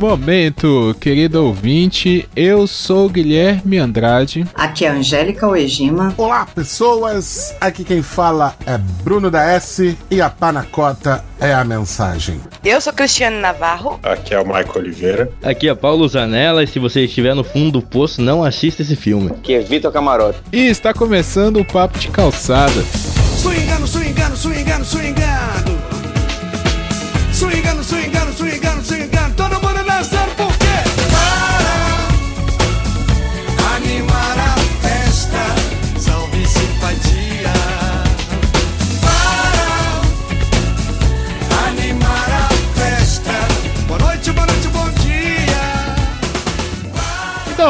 momento, querido ouvinte. Eu sou Guilherme Andrade. Aqui é Angélica Oejima. Olá, pessoas. Aqui quem fala é Bruno da S e a panacota é a mensagem. Eu sou Cristiano Navarro. Aqui é o Michael Oliveira. Aqui é Paulo Zanella e se você estiver no fundo do poço, não assista esse filme. Aqui é Vitor Camarote. E está começando o Papo de Calçada. Swingando, swingando,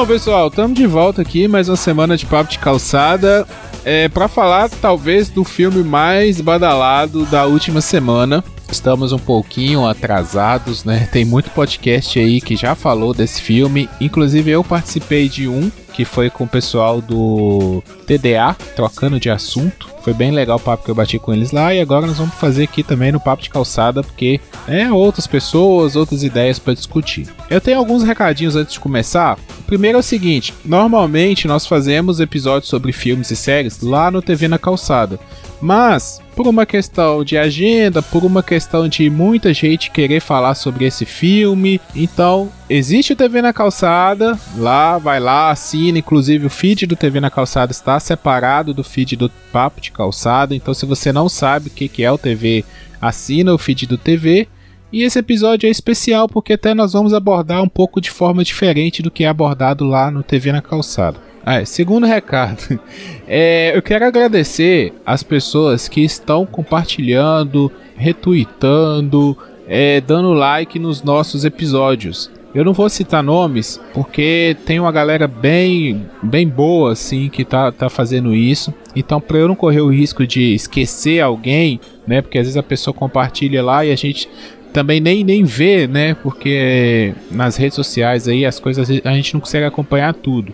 Então, pessoal, estamos de volta aqui, mais uma semana de Papo de Calçada. É, para falar, talvez, do filme mais badalado da última semana. Estamos um pouquinho atrasados, né? Tem muito podcast aí que já falou desse filme. Inclusive eu participei de um que foi com o pessoal do TDA, trocando de assunto. Foi bem legal o papo que eu bati com eles lá. E agora nós vamos fazer aqui também no Papo de Calçada, porque é outras pessoas, outras ideias para discutir. Eu tenho alguns recadinhos antes de começar. O primeiro é o seguinte: normalmente nós fazemos episódios sobre filmes e séries lá no TV na Calçada. Mas, por uma questão de agenda, por uma questão de muita gente querer falar sobre esse filme, então existe o TV na Calçada, lá, vai lá, assina, inclusive o feed do TV na Calçada está separado do feed do Papo de Calçada, então se você não sabe o que é o TV, assina o feed do TV. E esse episódio é especial porque até nós vamos abordar um pouco de forma diferente do que é abordado lá no TV na Calçada. Ah, é, segundo recado, é, eu quero agradecer as pessoas que estão compartilhando, retweetando, é, dando like nos nossos episódios. Eu não vou citar nomes porque tem uma galera bem, bem boa assim que tá, tá fazendo isso. Então, para eu não correr o risco de esquecer alguém, né? Porque às vezes a pessoa compartilha lá e a gente também nem, nem vê, né? Porque nas redes sociais aí as coisas a gente não consegue acompanhar tudo.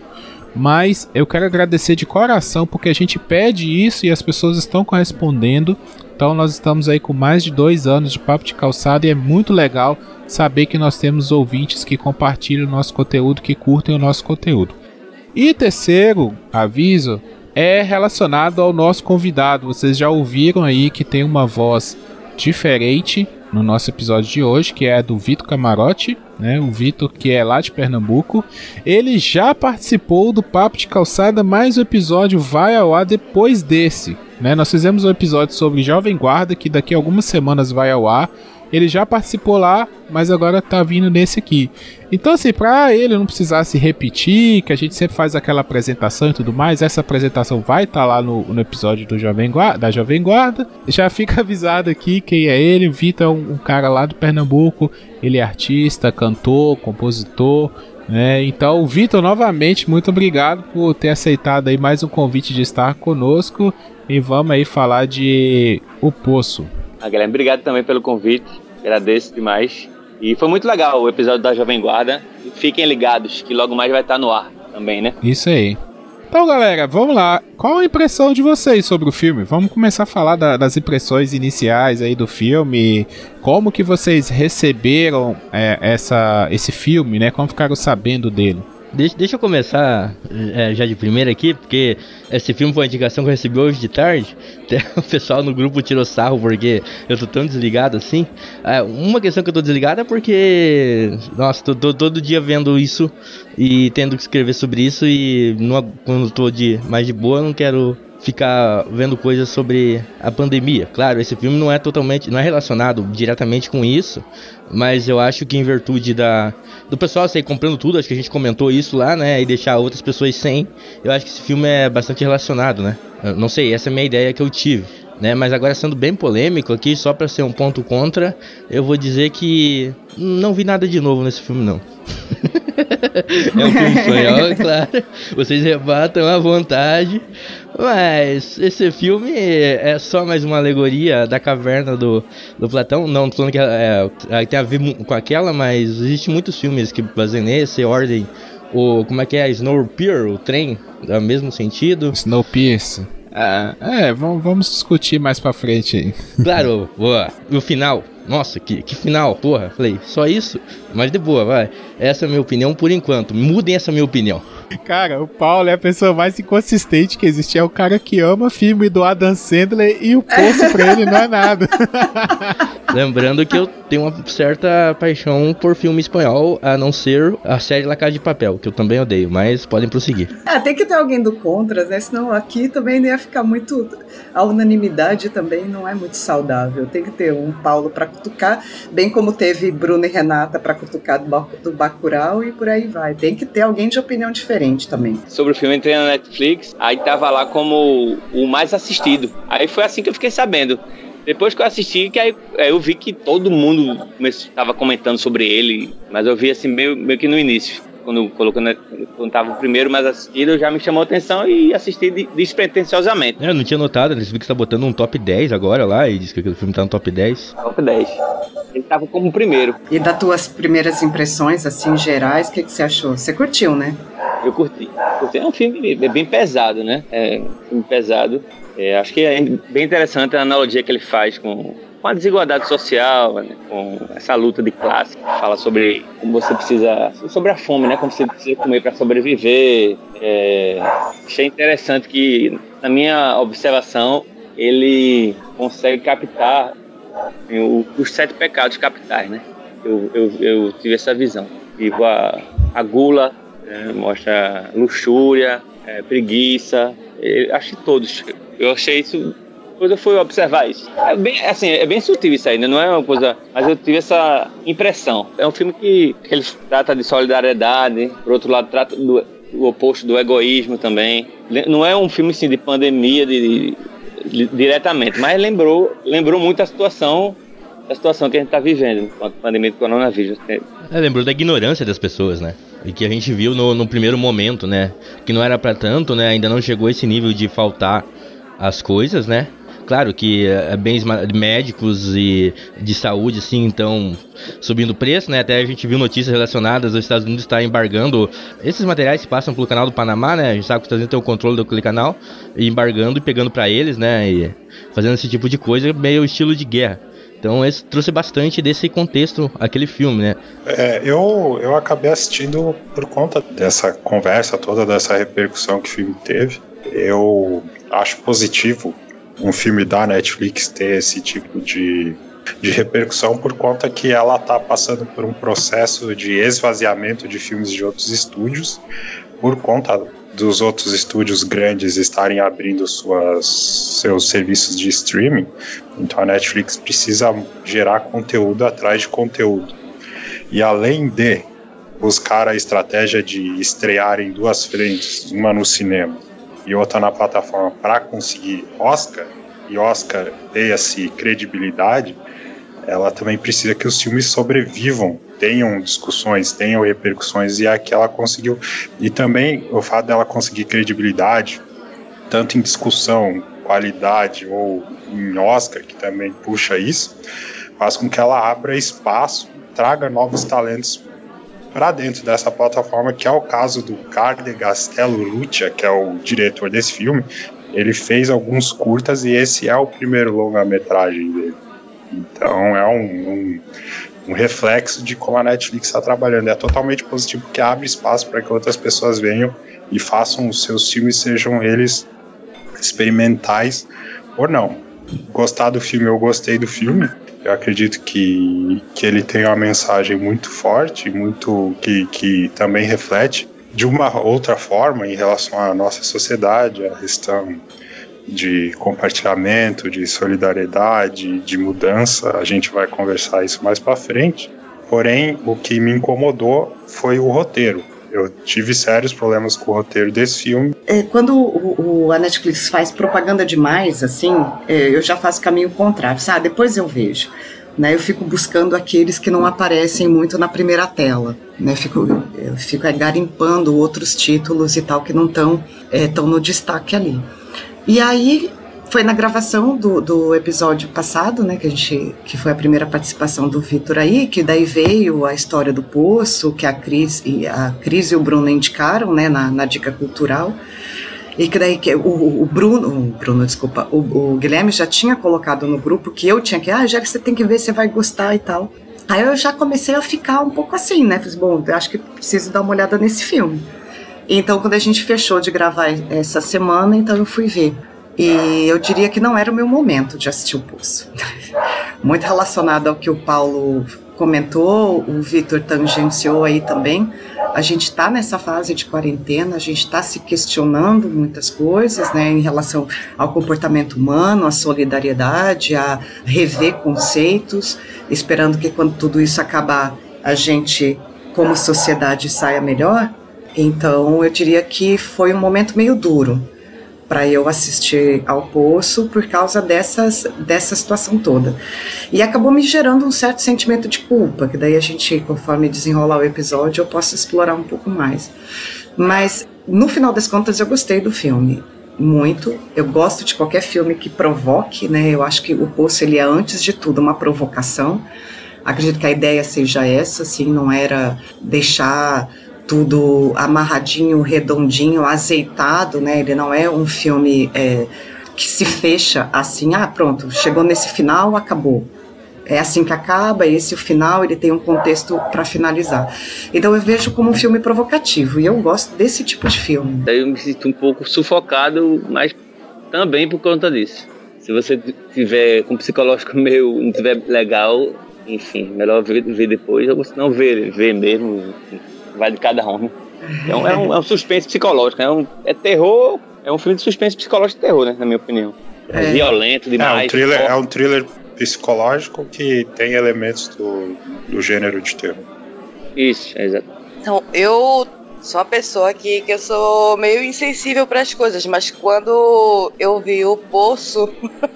Mas eu quero agradecer de coração porque a gente pede isso e as pessoas estão correspondendo. Então nós estamos aí com mais de dois anos de papo de calçada e é muito legal saber que nós temos ouvintes que compartilham o nosso conteúdo, que curtem o nosso conteúdo. E terceiro aviso é relacionado ao nosso convidado. Vocês já ouviram aí que tem uma voz diferente no nosso episódio de hoje, que é do Vitor Camarote, né? O Vitor, que é lá de Pernambuco. Ele já participou do Papo de Calçada, mas o episódio vai ao ar depois desse. Né? Nós fizemos um episódio sobre Jovem Guarda, que daqui a algumas semanas vai ao ar. Ele já participou lá, mas agora tá vindo nesse aqui. Então, assim, pra ele não precisar se repetir, que a gente sempre faz aquela apresentação e tudo mais, essa apresentação vai estar tá lá no, no, episódio do Jovem Guarda, da Jovem Guarda. Já fica avisado aqui quem é ele. Vitor é um, um cara lá do Pernambuco. Ele é artista, cantor, compositor. É, então, Vitor, novamente, muito obrigado por ter aceitado aí mais um convite de estar conosco. E vamos aí falar de O Poço. Ah, Guilherme, obrigado também pelo convite. Agradeço demais. E foi muito legal o episódio da Jovem Guarda. Fiquem ligados que logo mais vai estar no ar também, né? Isso aí. Então, galera, vamos lá. Qual a impressão de vocês sobre o filme? Vamos começar a falar da, das impressões iniciais aí do filme. Como que vocês receberam é, essa, esse filme, né? Como ficaram sabendo dele? Deixa, deixa eu começar é, já de primeira aqui, porque esse filme foi uma indicação que eu recebi hoje de tarde. Até o pessoal no grupo tirou sarro porque eu tô tão desligado assim. É, uma questão que eu tô desligado é porque, nossa, tô, tô, todo dia vendo isso e tendo que escrever sobre isso. E não, quando tô de, mais de boa, eu não quero ficar vendo coisas sobre a pandemia. Claro, esse filme não é totalmente, não é relacionado diretamente com isso, mas eu acho que em virtude da do pessoal sair comprando tudo, acho que a gente comentou isso lá, né, e deixar outras pessoas sem, eu acho que esse filme é bastante relacionado, né? Eu não sei, essa é a minha ideia que eu tive. Né, mas agora sendo bem polêmico aqui, só para ser um ponto contra, eu vou dizer que não vi nada de novo nesse filme não. é um filme espanhol, claro. Vocês rebatam à vontade. Mas esse filme é só mais uma alegoria da caverna do, do Platão. Não tô falando que é, é, tem a ver com aquela, mas existem muitos filmes que fazem nesse ordem. O, como é que é? Snowpiercer, o trem, é o mesmo sentido. Snowpiercer. É, é vamos, vamos discutir mais pra frente aí. Claro, boa. no final, Nossa, que, que final, porra. Falei, só isso? Mas de boa, vai. Essa é a minha opinião por enquanto. Mudem essa minha opinião. Cara, o Paulo é a pessoa mais inconsistente que existe. É o cara que ama filme do Adam Sandler e o poço pra ele não é nada. Lembrando que eu tenho uma certa paixão por filme espanhol, a não ser a série La Casa de Papel, que eu também odeio, mas podem prosseguir. Ah, tem que ter alguém do Contras, né? Senão aqui também não ia ficar muito. A unanimidade também não é muito saudável. Tem que ter um Paulo pra cutucar, bem como teve Bruno e Renata pra cutucar do, Ba- do Bacurau e por aí vai. Tem que ter alguém de opinião diferente também. sobre o filme, entrei na Netflix, aí tava lá como o mais assistido. Aí foi assim que eu fiquei sabendo. Depois que eu assisti, que aí, aí eu vi que todo mundo estava comentando sobre ele, mas eu vi assim meio, meio que no início. Quando quando tava o primeiro mais assistido, já me chamou a atenção e assisti de- despretensiosamente. É, Eu não tinha notado, eles viram que tá botando um top 10 agora lá e diz que aquele filme tá no top 10. Top 10. Ele tava como o primeiro. E das tuas primeiras impressões, assim, gerais, o que, que você achou? Você curtiu, né? Eu curti. curti. É um filme bem pesado, né? É um filme pesado. É, acho que é bem interessante a analogia que ele faz com, com a desigualdade social, né? com essa luta de classe. Fala sobre como você precisa. sobre a fome, né? Como você precisa comer para sobreviver. É, achei interessante que, na minha observação, ele consegue captar o- os sete pecados capitais, né? Eu, eu, eu tive essa visão. Tipo, a, a gula, né? mostra luxúria, é, preguiça, eu acho que todos. Eu achei isso. Quando eu fui observar isso. É bem, assim, é bem sutil isso ainda, não é uma coisa. Mas eu tive essa impressão. É um filme que, que ele trata de solidariedade, por outro lado, trata do, oposto do egoísmo também. Não é um filme assim, de pandemia, de, de- diretamente, mas lembrou, lembrou muito a situação. A situação que a gente está vivendo com a pandemia do coronavírus. É, lembrou da ignorância das pessoas, né? E que a gente viu no, no primeiro momento, né? Que não era pra tanto, né? Ainda não chegou esse nível de faltar as coisas, né? Claro que é, bens médicos e de saúde, assim, então subindo preço, né? Até a gente viu notícias relacionadas aos Estados Unidos estar embargando esses materiais que passam pelo canal do Panamá, né? A gente sabe que os Estados Unidos tem o controle daquele canal, embargando e pegando pra eles, né? E fazendo esse tipo de coisa meio estilo de guerra. Então, esse trouxe bastante desse contexto aquele filme, né? É, eu, eu acabei assistindo por conta dessa conversa toda, dessa repercussão que o filme teve. Eu acho positivo um filme da Netflix ter esse tipo de, de repercussão por conta que ela está passando por um processo de esvaziamento de filmes de outros estúdios por conta dos outros estúdios grandes estarem abrindo suas, seus serviços de streaming. Então a Netflix precisa gerar conteúdo atrás de conteúdo. E além de buscar a estratégia de estrear em duas frentes, uma no cinema e outra na plataforma para conseguir Oscar, e Oscar tenha-se credibilidade, ela também precisa que os filmes sobrevivam, tenham discussões, tenham repercussões, e aqui ela conseguiu. E também o fato dela conseguir credibilidade, tanto em discussão, qualidade ou em Oscar, que também puxa isso, faz com que ela abra espaço, traga novos talentos para dentro dessa plataforma, que é o caso do Carde Castello Lucia, que é o diretor desse filme. Ele fez alguns curtas e esse é o primeiro longa-metragem dele. Então é um, um, um reflexo de como a Netflix está trabalhando. É totalmente positivo porque abre espaço para que outras pessoas venham e façam os seus filmes, sejam eles experimentais ou não. Gostar do filme, eu gostei do filme. Eu acredito que, que ele tem uma mensagem muito forte, muito que, que também reflete de uma outra forma em relação à nossa sociedade, a questão de compartilhamento, de solidariedade, de mudança. A gente vai conversar isso mais para frente. Porém, o que me incomodou foi o roteiro. Eu tive sérios problemas com o roteiro desse filme. É, quando o, o- a Netflix faz propaganda demais, assim, é, eu já faço caminho contrário, sabe? Depois eu vejo. Né, eu fico buscando aqueles que não aparecem muito na primeira tela. Né, fico, eu fico é, garimpando outros títulos e tal que não estão é, tão no destaque ali. E aí foi na gravação do, do episódio passado, né, que a gente que foi a primeira participação do Vitor aí, que daí veio a história do poço, que a Cris e a Cris e o Bruno indicaram, né, na, na dica cultural. E que daí que o, o Bruno, o Bruno, desculpa, o, o, Guilherme já tinha colocado no grupo que eu tinha que, ah, já que você tem que ver, você vai gostar e tal. Aí eu já comecei a ficar um pouco assim, né? Falei, bom, acho que preciso dar uma olhada nesse filme. Então, quando a gente fechou de gravar essa semana, então eu fui ver. E eu diria que não era o meu momento de assistir o Poço. Muito relacionado ao que o Paulo comentou, o Vitor tangenciou aí também. A gente está nessa fase de quarentena, a gente está se questionando muitas coisas, né, em relação ao comportamento humano, à solidariedade, a rever conceitos, esperando que quando tudo isso acabar, a gente, como sociedade, saia melhor. Então, eu diria que foi um momento meio duro para eu assistir ao Poço por causa dessas, dessa situação toda. E acabou me gerando um certo sentimento de culpa, que daí a gente, conforme desenrolar o episódio, eu posso explorar um pouco mais. Mas, no final das contas, eu gostei do filme. Muito. Eu gosto de qualquer filme que provoque, né? Eu acho que o Poço, ele é, antes de tudo, uma provocação. Acredito que a ideia seja essa, assim, não era deixar tudo amarradinho, redondinho, azeitado, né? Ele não é um filme é, que se fecha assim, ah, pronto, chegou nesse final, acabou. É assim que acaba, esse o final, ele tem um contexto para finalizar. Então eu vejo como um filme provocativo e eu gosto desse tipo de filme. Eu me sinto um pouco sufocado, mas também por conta disso. Se você tiver com um psicológico meu não tiver legal, enfim, melhor ver, ver depois, ou se não ver, ver mesmo. Enfim vai de cada um. Então é um, é um suspense psicológico, é, um, é terror, é um filme de suspense psicológico e terror, né, na minha opinião. É, é violento demais. É um, thriller, é um thriller psicológico que tem elementos do, do gênero de terror. Isso, é exato. Então, eu sou uma pessoa que, que eu sou meio insensível para as coisas, mas quando eu vi o Poço,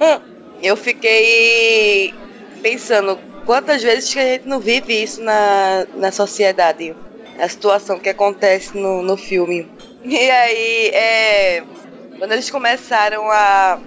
eu fiquei pensando quantas vezes que a gente não vive isso na, na sociedade a situação que acontece no, no filme. E aí, é, quando eles começaram a,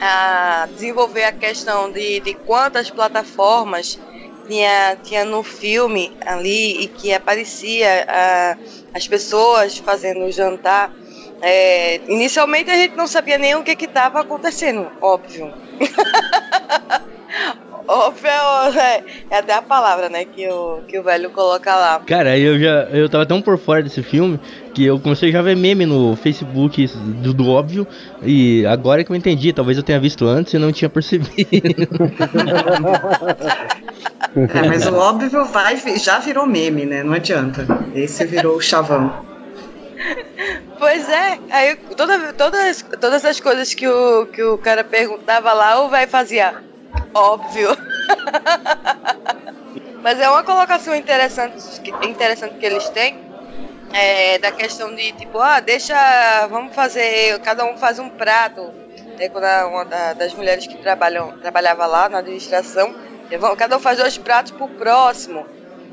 a desenvolver a questão de, de quantas plataformas tinha, tinha no filme ali e que aparecia a, as pessoas fazendo o jantar. É, inicialmente a gente não sabia nem o que estava acontecendo, óbvio. Óbvio é, é até a palavra, né, que o, que o velho coloca lá. Cara, eu já eu tava tão por fora desse filme que eu comecei já a ver meme no Facebook do, do óbvio e agora que eu entendi, talvez eu tenha visto antes e não tinha percebido. é, mas o óbvio vai, já virou meme, né? Não adianta. Esse virou o chavão. Pois é, aí toda, todas, todas as coisas que o, que o cara perguntava lá, o velho fazia óbvio. Mas é uma colocação interessante, interessante que eles têm. É, da questão de tipo, ah, deixa, vamos fazer, cada um faz um prato. É, quando uma das mulheres que trabalham, trabalhava lá na administração, cada um faz dois pratos pro próximo.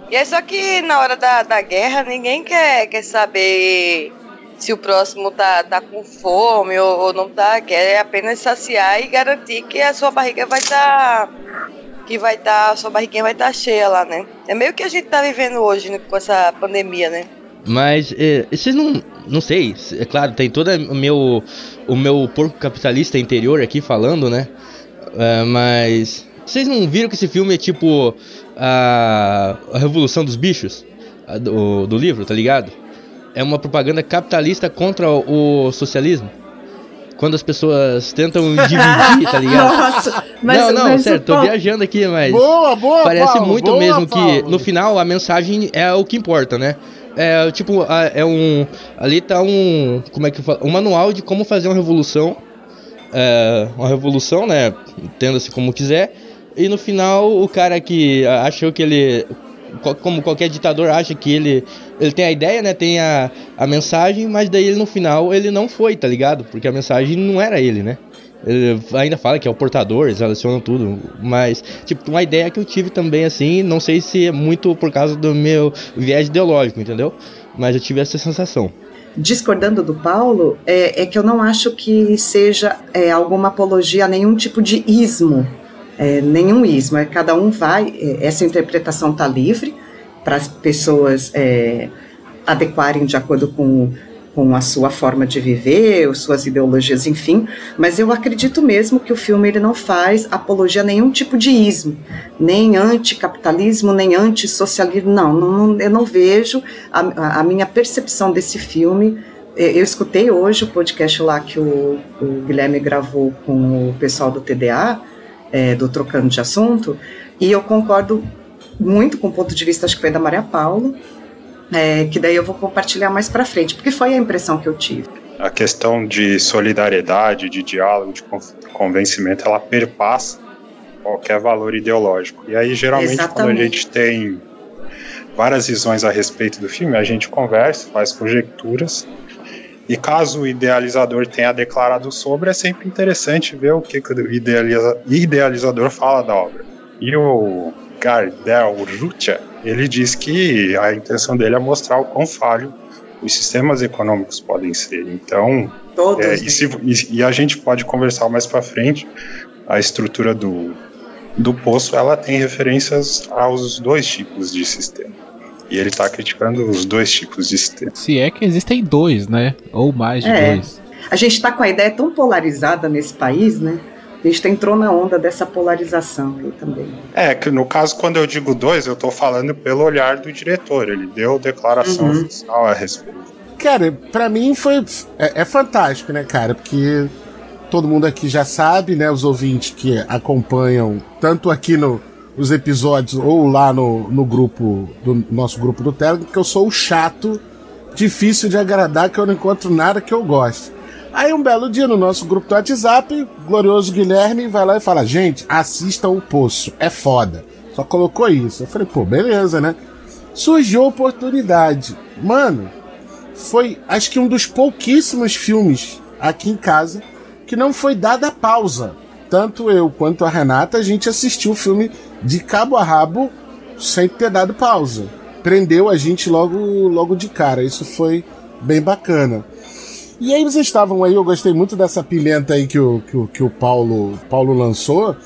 E é só que na hora da, da guerra ninguém quer, quer saber se o próximo tá, tá com fome ou, ou não tá, quer apenas saciar e garantir que a sua barriga vai estar. Tá, que vai estar. Tá, a sua barriguinha vai estar tá cheia lá, né? É meio que a gente tá vivendo hoje né, com essa pandemia, né? Mas é, vocês não. Não sei, é claro, tem todo o meu, o meu porco capitalista interior aqui falando, né? É, mas. Vocês não viram que esse filme é tipo a, a Revolução dos Bichos? A, do, do livro, tá ligado? É uma propaganda capitalista contra o socialismo. Quando as pessoas tentam dividir, tá ligado? Nossa, mas, não, não, mas sério, tô viajando aqui, mas. Boa, boa, Parece Paulo, muito boa, mesmo Paulo. que no final a mensagem é o que importa, né? É tipo, é um. Ali tá um. Como é que fala? Um manual de como fazer uma revolução. É, uma revolução, né? Entenda-se como quiser. E no final, o cara que achou que ele como qualquer ditador acha que ele ele tem a ideia, né, tem a, a mensagem, mas daí ele no final ele não foi, tá ligado? Porque a mensagem não era ele, né? Ele ainda fala que é o portador, eles relacionam tudo, mas tipo, uma ideia que eu tive também assim, não sei se é muito por causa do meu viés ideológico, entendeu? Mas eu tive essa sensação discordando do Paulo, é, é, que eu não acho que seja é, alguma apologia a nenhum tipo de ismo é, nenhum ismo, é, cada um vai, é, essa interpretação está livre para as pessoas é, adequarem de acordo com, com a sua forma de viver, suas ideologias, enfim, mas eu acredito mesmo que o filme ele não faz apologia a nenhum tipo de ismo, nem anticapitalismo, nem antissocialismo, não, não, eu não vejo a, a minha percepção desse filme. Eu escutei hoje o podcast lá que o, o Guilherme gravou com o pessoal do TDA, é, do Trocando de Assunto, e eu concordo muito com o ponto de vista, acho que foi da Maria Paula, é, que daí eu vou compartilhar mais para frente, porque foi a impressão que eu tive. A questão de solidariedade, de diálogo, de convencimento, ela perpassa qualquer valor ideológico. E aí, geralmente, Exatamente. quando a gente tem várias visões a respeito do filme, a gente conversa, faz conjecturas. E caso o idealizador tenha declarado sobre, é sempre interessante ver o que, que o idealiza idealizador fala da obra. E o Gardel Rutia, ele diz que a intenção dele é mostrar o quão falho os sistemas econômicos podem ser. Então, é, e, se, e, e, a gente pode conversar mais para frente. A estrutura do, do poço ela tem referências aos dois tipos de sistema. E ele está criticando os dois tipos de sistema. Se é que existem dois, né? Ou mais de é. dois. A gente está com a ideia tão polarizada nesse país, né? A gente entrou na onda dessa polarização aí também. É, que no caso, quando eu digo dois, eu estou falando pelo olhar do diretor. Ele deu declaração uhum. oficial a respeito. Cara, para mim foi. É, é, fantástico, né, cara? Porque todo mundo aqui já sabe, né? Os ouvintes que acompanham, tanto aqui no, nos episódios ou lá no, no grupo, do nosso grupo do Telegram, que eu sou o chato, difícil de agradar, que eu não encontro nada que eu goste. Aí um belo dia no nosso grupo do WhatsApp, glorioso Guilherme vai lá e fala: gente, assista o Poço, é foda. Só colocou isso. Eu falei, pô, beleza, né? Surgiu a oportunidade. Mano, foi acho que um dos pouquíssimos filmes aqui em casa que não foi dada pausa. Tanto eu quanto a Renata, a gente assistiu o filme de cabo a rabo sem ter dado pausa. Prendeu a gente logo, logo de cara. Isso foi bem bacana. E aí vocês estavam aí, eu gostei muito dessa pimenta aí que o, que o, que o Paulo, Paulo lançou,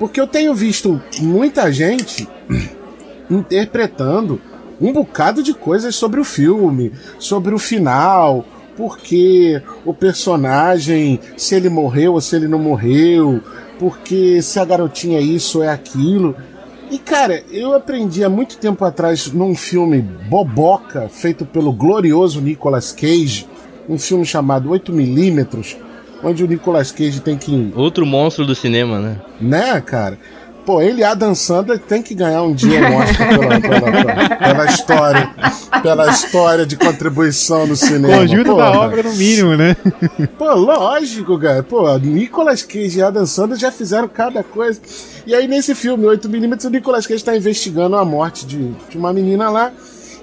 porque eu tenho visto muita gente interpretando um bocado de coisas sobre o filme, sobre o final, porque o personagem, se ele morreu ou se ele não morreu, porque se a garotinha é isso é aquilo. E cara, eu aprendi há muito tempo atrás num filme boboca feito pelo glorioso Nicolas Cage, um filme chamado 8mm, onde o Nicolas Cage tem que. Outro monstro do cinema, né? Né, cara? Pô, ele e Adam Sandler tem que ganhar um dia um Oscar pela, pela, pela, pela, história, pela história de contribuição no cinema. Conjunto da obra no mínimo, né? Pô, lógico, cara. Pô, Nicolas Cage e Adam Sandler já fizeram cada coisa. E aí nesse filme, 8mm, o Nicolas Cage está investigando a morte de, de uma menina lá.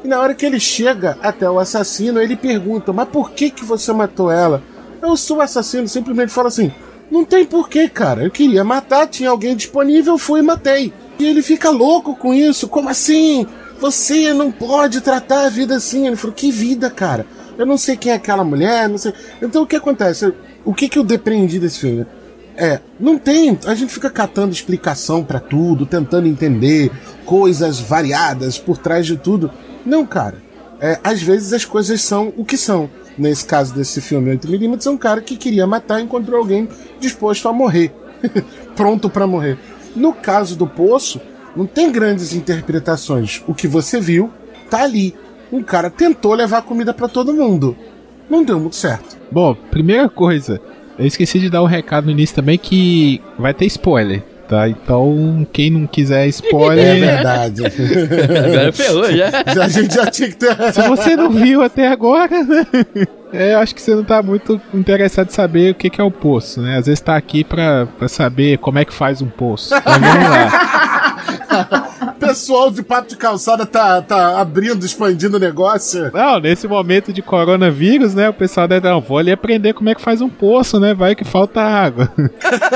E na hora que ele chega até o assassino, ele pergunta: Mas por que, que você matou ela? Eu sou o assassino, simplesmente fala assim: Não tem porquê, cara. Eu queria matar, tinha alguém disponível, fui e matei. E ele fica louco com isso: Como assim? Você não pode tratar a vida assim. Ele falou: Que vida, cara? Eu não sei quem é aquela mulher, não sei. Então o que acontece? O que, que eu depreendi desse filme? É, não tem. A gente fica catando explicação para tudo, tentando entender coisas variadas por trás de tudo. Não, cara. É, às vezes as coisas são o que são. Nesse caso desse filme 8mm, é um cara que queria matar e encontrou alguém disposto a morrer. Pronto para morrer. No caso do Poço, não tem grandes interpretações. O que você viu tá ali. Um cara tentou levar comida para todo mundo. Não deu muito certo. Bom, primeira coisa, eu esqueci de dar um recado no início também que vai ter spoiler tá? Então, quem não quiser spoiler. É verdade. agora ferrou já. já. A gente já tinha que ter. Se você não viu até agora, né? É, eu acho que você não tá muito interessado em saber o que, que é o poço, né? Às vezes tá aqui pra, pra saber como é que faz um poço. Então vamos lá. pessoal de papo de calçada tá, tá abrindo, expandindo o negócio. Não, nesse momento de coronavírus, né? O pessoal deve, não, vou ali aprender como é que faz um poço, né? Vai que falta água.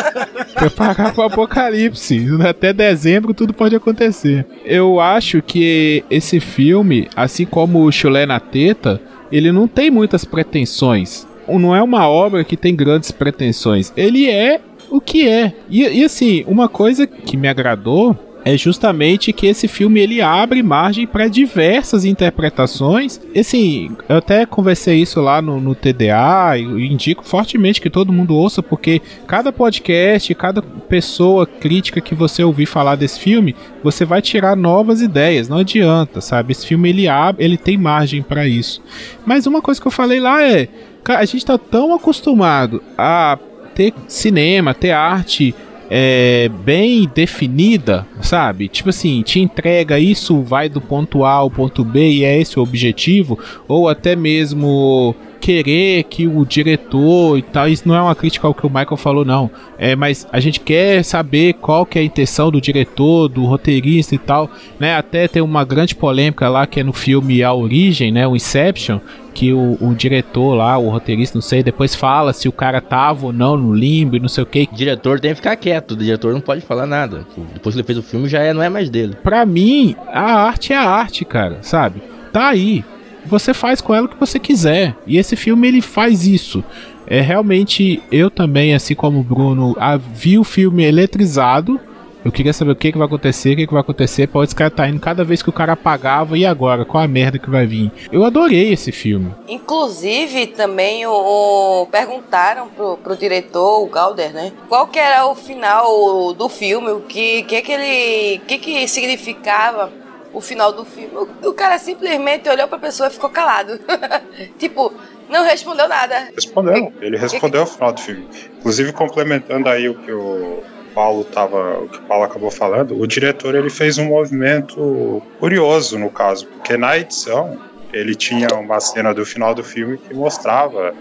Preparar pro apocalipse. Até dezembro tudo pode acontecer. Eu acho que esse filme, assim como o Chulé na Teta, ele não tem muitas pretensões. Não é uma obra que tem grandes pretensões. Ele é o que é. E, e assim, uma coisa que me agradou é justamente que esse filme ele abre margem para diversas interpretações. Assim, eu até conversei isso lá no, no TDA e indico fortemente que todo mundo ouça, porque cada podcast, cada pessoa crítica que você ouvir falar desse filme, você vai tirar novas ideias. Não adianta, sabe? Esse filme ele abre, ele tem margem para isso. Mas uma coisa que eu falei lá é, a gente tá tão acostumado a ter cinema, ter arte é, bem definida, sabe? Tipo assim, te entrega isso, vai do ponto A ao ponto B e é esse o objetivo, ou até mesmo querer que o diretor e tal, isso não é uma crítica ao que o Michael falou, não. É, mas a gente quer saber qual que é a intenção do diretor, do roteirista e tal, né? Até tem uma grande polêmica lá que é no filme A Origem, né? O Inception, que o, o diretor lá, o roteirista, não sei, depois fala se o cara tava ou não no limbo e não sei o que. O diretor tem que ficar quieto, o diretor não pode falar nada. Depois que ele fez o filme já é, não é mais dele. Pra mim, a arte é a arte, cara, sabe? Tá aí você faz com ela o que você quiser. E esse filme ele faz isso. É realmente eu também, assim como o Bruno, a, vi o filme eletrizado. Eu queria saber o que, que vai acontecer, o que, que vai acontecer. Pode esse cara tá indo cada vez que o cara apagava, e agora? Qual a merda que vai vir? Eu adorei esse filme. Inclusive, também o, o- perguntaram pro, pro diretor, o Galder, né? Qual que era o final do filme, o que, que, que ele. Que, que significava o final do filme. O, o cara simplesmente olhou pra pessoa e ficou calado. tipo, não respondeu nada. Respondeu. Ele respondeu ao final do filme. Inclusive, complementando aí o que o Paulo tava, o que o Paulo acabou falando, o diretor ele fez um movimento curioso no caso, porque na edição ele tinha uma cena do final do filme que mostrava,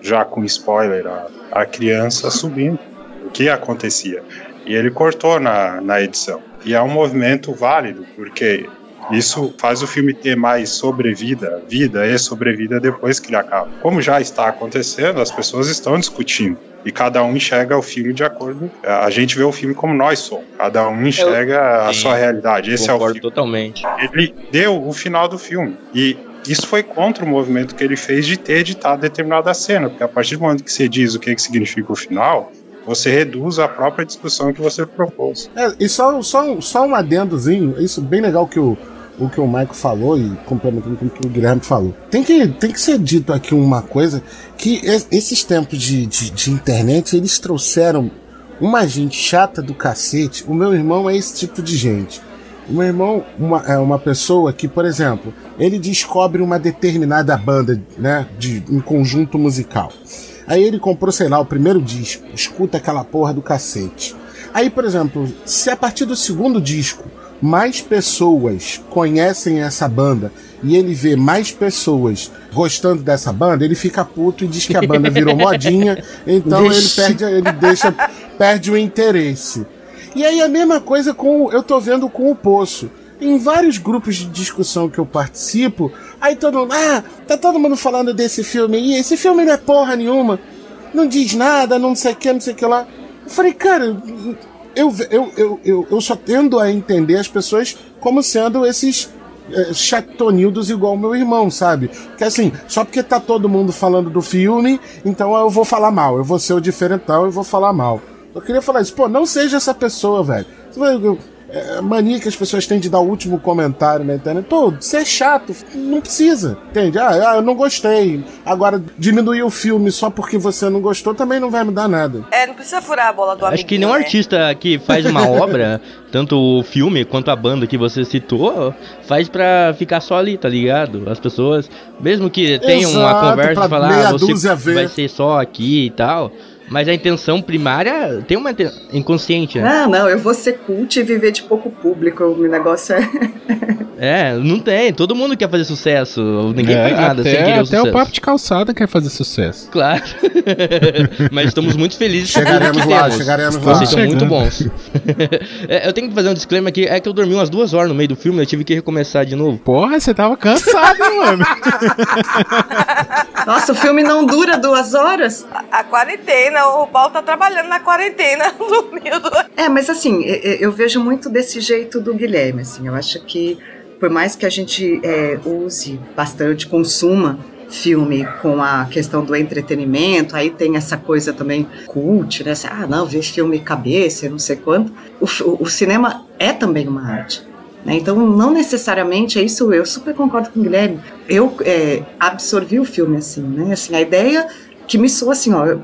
já com spoiler, a, a criança subindo, o que acontecia. E ele cortou na, na edição. E é um movimento válido, porque isso faz o filme ter mais sobrevida, vida e sobrevida depois que ele acaba. Como já está acontecendo, as pessoas estão discutindo. E cada um enxerga o filme de acordo. A gente vê o filme como nós somos. Cada um enxerga a Sim, sua realidade. Esse é o filme. totalmente. Ele deu o final do filme. E isso foi contra o movimento que ele fez de ter editado determinada cena. Porque a partir do momento que você diz o que, que significa o final, você reduz a própria discussão que você propôs. É, e só, só, um- só um adendozinho, isso bem legal que o, o que o Michael falou e complementando com o que o Guilherme falou. Tem que, tem que ser dito aqui uma coisa, que es- esses tempos de, de, de internet, eles trouxeram uma gente chata do cacete. O meu irmão é esse tipo de gente. O meu irmão uma, é uma pessoa que, por exemplo, ele descobre uma determinada banda, né, de um conjunto musical. Aí ele comprou, sei lá, o primeiro disco, escuta aquela porra do cacete. Aí, por exemplo, se a partir do segundo disco mais pessoas conhecem essa banda e ele vê mais pessoas gostando dessa banda, ele fica puto e diz que a banda virou modinha, então ele perde, ele deixa, perde o interesse. E aí a mesma coisa com o- eu tô vendo com o Poço. Em vários grupos de discussão que eu participo, aí todo mundo, ah, tá todo mundo falando desse filme aí, esse filme não é porra nenhuma, não diz nada, não sei o que, não sei o que lá. Eu falei, cara, eu, eu, eu, eu, eu só tendo a entender as pessoas como sendo esses é, chatonildos igual meu irmão, sabe? Que assim, só porque tá todo mundo falando do filme, então eu vou falar mal, eu vou ser o diferentão e vou falar mal. Eu queria falar isso, pô, não seja essa pessoa, velho. É, mania que as pessoas têm de dar o último comentário na internet. Pô, você é chato, não precisa, entende? Ah, ah, eu não gostei. Agora, diminuir o filme só porque você não gostou também não vai mudar nada. É, não precisa furar a bola do Acho que nenhum né? artista que faz uma obra, tanto o filme quanto a banda que você citou, faz pra ficar só ali, tá ligado? As pessoas, mesmo que tenham uma conversa e falar, ah, você dúzia ver." vai ser só aqui e tal, mas a intenção primária tem uma inconsciente, né? Não, não, eu vou ser cult e viver de pouco público. O negócio é. É, não tem. Todo mundo quer fazer sucesso. Ninguém É, faz nada até, sem querer o até sucesso. o papo de calçada quer fazer sucesso. Claro. Mas estamos muito felizes Chegaremos lá, temos. chegaremos lá. Vocês são muito bons. É, eu tenho que fazer um disclaimer aqui. É que eu dormi umas duas horas no meio do filme. Eu tive que recomeçar de novo. Porra, você tava cansado, hein, mano. Nossa, o filme não dura duas horas? A, a quarentena, o Paulo tá trabalhando na quarentena, dormiu duas É, mas assim, e- e- eu vejo muito desse jeito do Guilherme, assim, eu acho que por mais que a gente é, use bastante, consuma filme com a questão do entretenimento, aí tem essa coisa também cult, né? Ah, não, ver filme cabeça, não sei quanto. O, o cinema é também uma arte. Né? Então, não necessariamente é isso. Eu super concordo com o Guilherme. Eu é, absorvi o filme assim, né? Assim, a ideia que me soa assim, ó,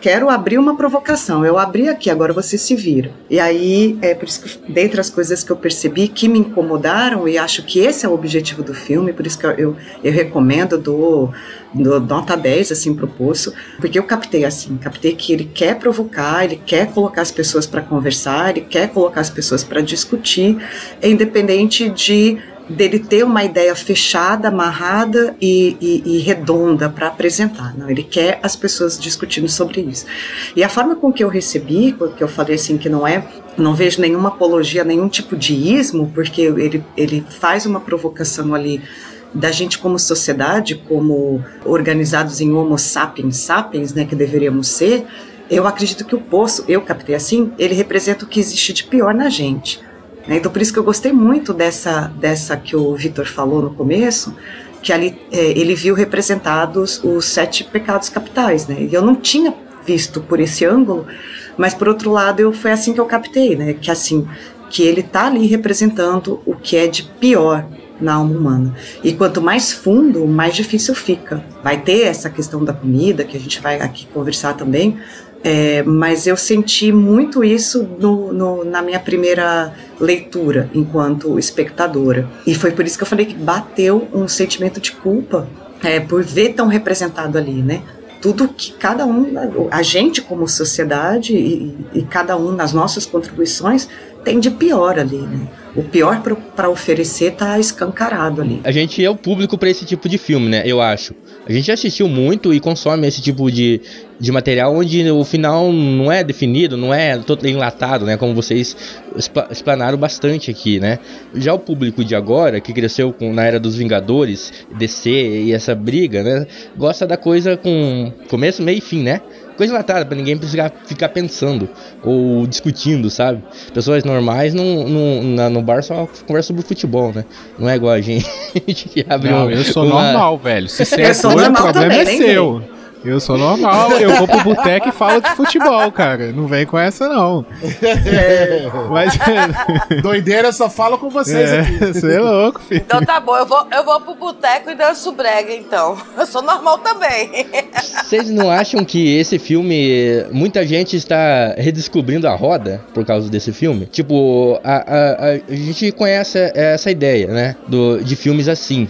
quero abrir uma provocação. Eu abri aqui, agora você se vira. E aí, é por isso que, dentre as coisas que eu percebi que me incomodaram, e acho que esse é o objetivo do filme, por isso que eu, eu, eu recomendo do, nota 10, assim, pro Poço, porque eu captei assim, captei que ele quer provocar, ele quer colocar as pessoas para conversar, ele quer colocar as pessoas para discutir, independente de dele ter uma ideia fechada, amarrada e, e, e redonda para apresentar. Não, ele quer as pessoas discutindo sobre isso. E a forma com que eu recebi, porque eu falei assim que não é, não vejo nenhuma apologia, nenhum tipo de ismo, porque ele, ele faz uma provocação ali da gente como sociedade, como organizados em homo sapiens sapiens, né, que deveríamos ser, eu acredito que o poço, eu captei assim, ele representa o que existe de pior na gente? Então, por isso que eu gostei muito dessa, dessa que o Vitor falou no começo, que ali é, ele viu representados os sete pecados capitais, né? E eu não tinha visto por esse ângulo, mas por outro lado, eu, foi assim que eu captei, né? Que assim, que ele está ali representando o que é de pior na alma humana. E quanto mais fundo, mais difícil fica. Vai ter essa questão da comida, que a gente vai aqui conversar também, é, mas eu senti muito isso no, no, na minha primeira leitura enquanto espectadora. E foi por isso que eu falei que bateu um sentimento de culpa é, por ver tão representado ali, né? Tudo que cada um, a gente como sociedade e, e cada um nas nossas contribuições tem de pior ali, né? O pior para oferecer tá escancarado ali. A gente é o público para esse tipo de filme, né? Eu acho. A gente assistiu muito e consome esse tipo de, de material onde o final não é definido, não é todo enlatado, né? Como vocês explanaram bastante aqui, né? Já o público de agora, que cresceu com, na era dos Vingadores, DC e essa briga, né? Gosta da coisa com começo, meio e fim, né? Coisa enlatada, pra ninguém precisar ficar pensando ou discutindo, sabe? Pessoas normais não, não, na, no bar só conversam sobre futebol, né? Não é igual a gente que abre Não, um, eu sou uma... normal, velho. Se você é sou doido, o problema também, é seu. Eu sou normal, eu vou pro boteco e falo de futebol, cara. Não vem com essa, não. Mas. Doideira, eu só falo com vocês É, aqui. você é louco, filho. Então tá bom, eu vou, eu vou pro boteco e danço brega, então. Eu sou normal também. Vocês não acham que esse filme, muita gente está redescobrindo a roda por causa desse filme? Tipo, a, a, a, a gente conhece essa ideia, né? Do, de filmes assim.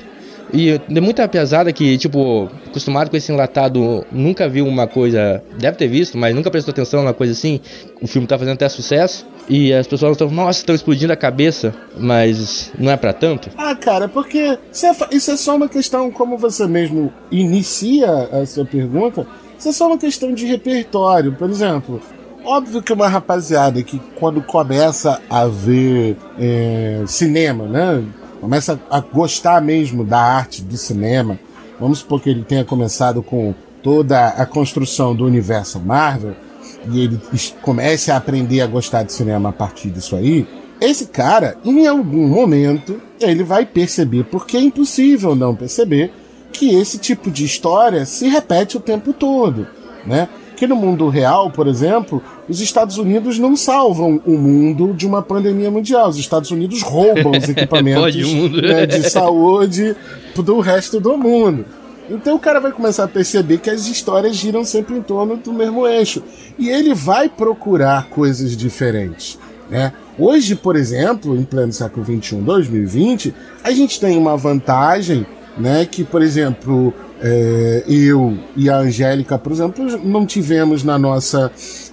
E tem muita pesada que, tipo, acostumado com esse enlatado, nunca viu uma coisa. Deve ter visto, mas nunca prestou atenção na coisa assim. O filme tá fazendo até sucesso. E as pessoas estão, nossa, estão explodindo a cabeça. Mas não é pra tanto. Ah, cara, porque é, isso é só uma questão, como você mesmo inicia a sua pergunta, isso é só uma questão de repertório. Por exemplo, óbvio que uma rapaziada que quando começa a ver é, cinema, né? Começa a gostar mesmo da arte do cinema. Vamos supor que ele tenha começado com toda a construção do universo Marvel e ele comece a aprender a gostar de cinema a partir disso aí, esse cara, em algum momento, ele vai perceber, porque é impossível não perceber, que esse tipo de história se repete o tempo todo, né? Que no mundo real, por exemplo, os Estados Unidos não salvam o mundo de uma pandemia mundial. Os Estados Unidos roubam os equipamentos né, de saúde do resto do mundo. Então o cara vai começar a perceber que as histórias giram sempre em torno do mesmo eixo. E ele vai procurar coisas diferentes. Né? Hoje, por exemplo, em pleno século XXI, 2020, a gente tem uma vantagem né, que, por exemplo, é, eu e a Angélica, por exemplo, não tivemos na nossa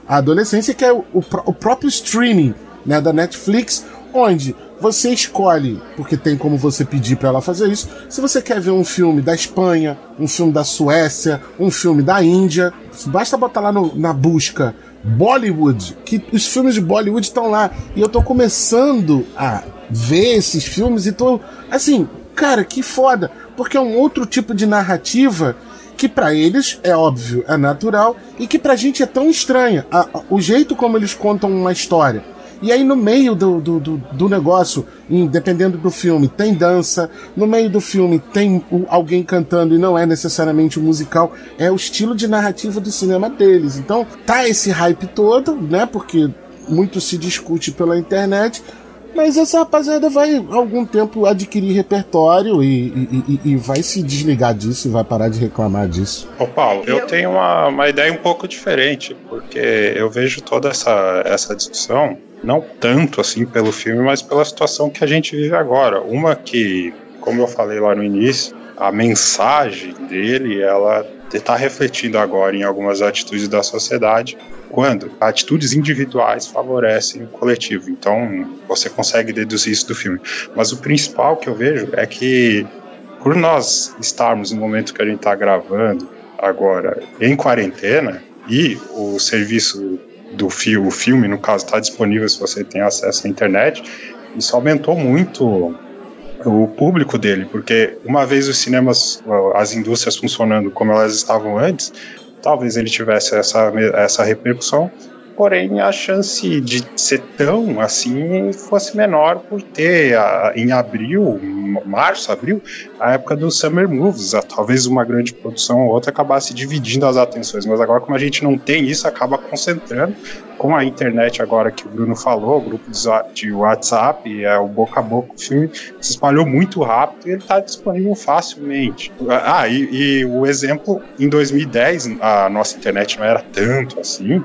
adolescência, que é o, o pró- o próprio streaming né, da Netflix, onde você escolhe, porque tem como você pedir para ela fazer isso, se você quer ver um filme da Espanha, um filme da Suécia, um filme da Índia, basta botar lá no- na busca Bollywood, que os filmes de Bollywood estão lá. E eu tô começando a ver esses filmes e tô assim, cara, que foda, porque é um outro tipo de narrativa que pra eles é óbvio, é natural e que pra gente é tão estranha. A- a- o jeito como eles contam uma história. E aí no meio do, do, do, do negócio, dependendo do filme, tem dança, no meio do filme tem alguém cantando e não é necessariamente um musical, é o estilo de narrativa do cinema deles. Então tá esse hype todo, né? Porque muito se discute pela internet, Mas essa rapaziada vai algum tempo adquirir repertório e, e, e, e vai se desligar disso e vai parar de reclamar disso. Ô Paulo, eu, eu tenho uma, uma ideia um pouco diferente, porque eu vejo toda essa, essa discussão, não tanto assim pelo filme, mas pela situação que a gente vive agora. Uma que, como eu falei lá no início, a mensagem dele, ela está refletindo agora em algumas atitudes da sociedade, quando atitudes individuais favorecem o coletivo. Então, você consegue deduzir isso do filme. Mas o principal que eu vejo é que, por nós estarmos no momento que a gente está gravando agora em quarentena e o serviço do fi o filme, no caso, está disponível se você tem acesso à internet, isso aumentou muito o público dele, porque uma vez os cinemas, as indústrias funcionando como elas estavam antes, talvez ele tivesse essa, essa repercussão, porém a chance de ser tão assim fosse menor por ter a, em abril, março, abril, a época dos Summer Movies, a, talvez uma grande produção ou outra acabasse dividindo as atenções, mas agora como a gente não tem isso, acaba concentrando com a internet agora que o Bruno falou, o grupo de WhatsApp, é o boca a boca, o filme se espalhou muito rápido e ele está disponível facilmente. Ah, e, e o exemplo, em 2010, a nossa internet não era tanto assim,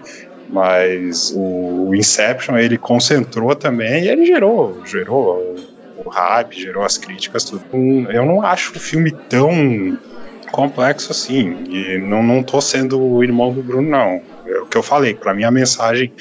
mas o Inception ele concentrou também e ele gerou, gerou o hype, gerou as críticas, tudo. Eu não acho o filme tão complexo assim. E não, não tô sendo o irmão do Bruno, não. É o que eu falei, para mim a mensagem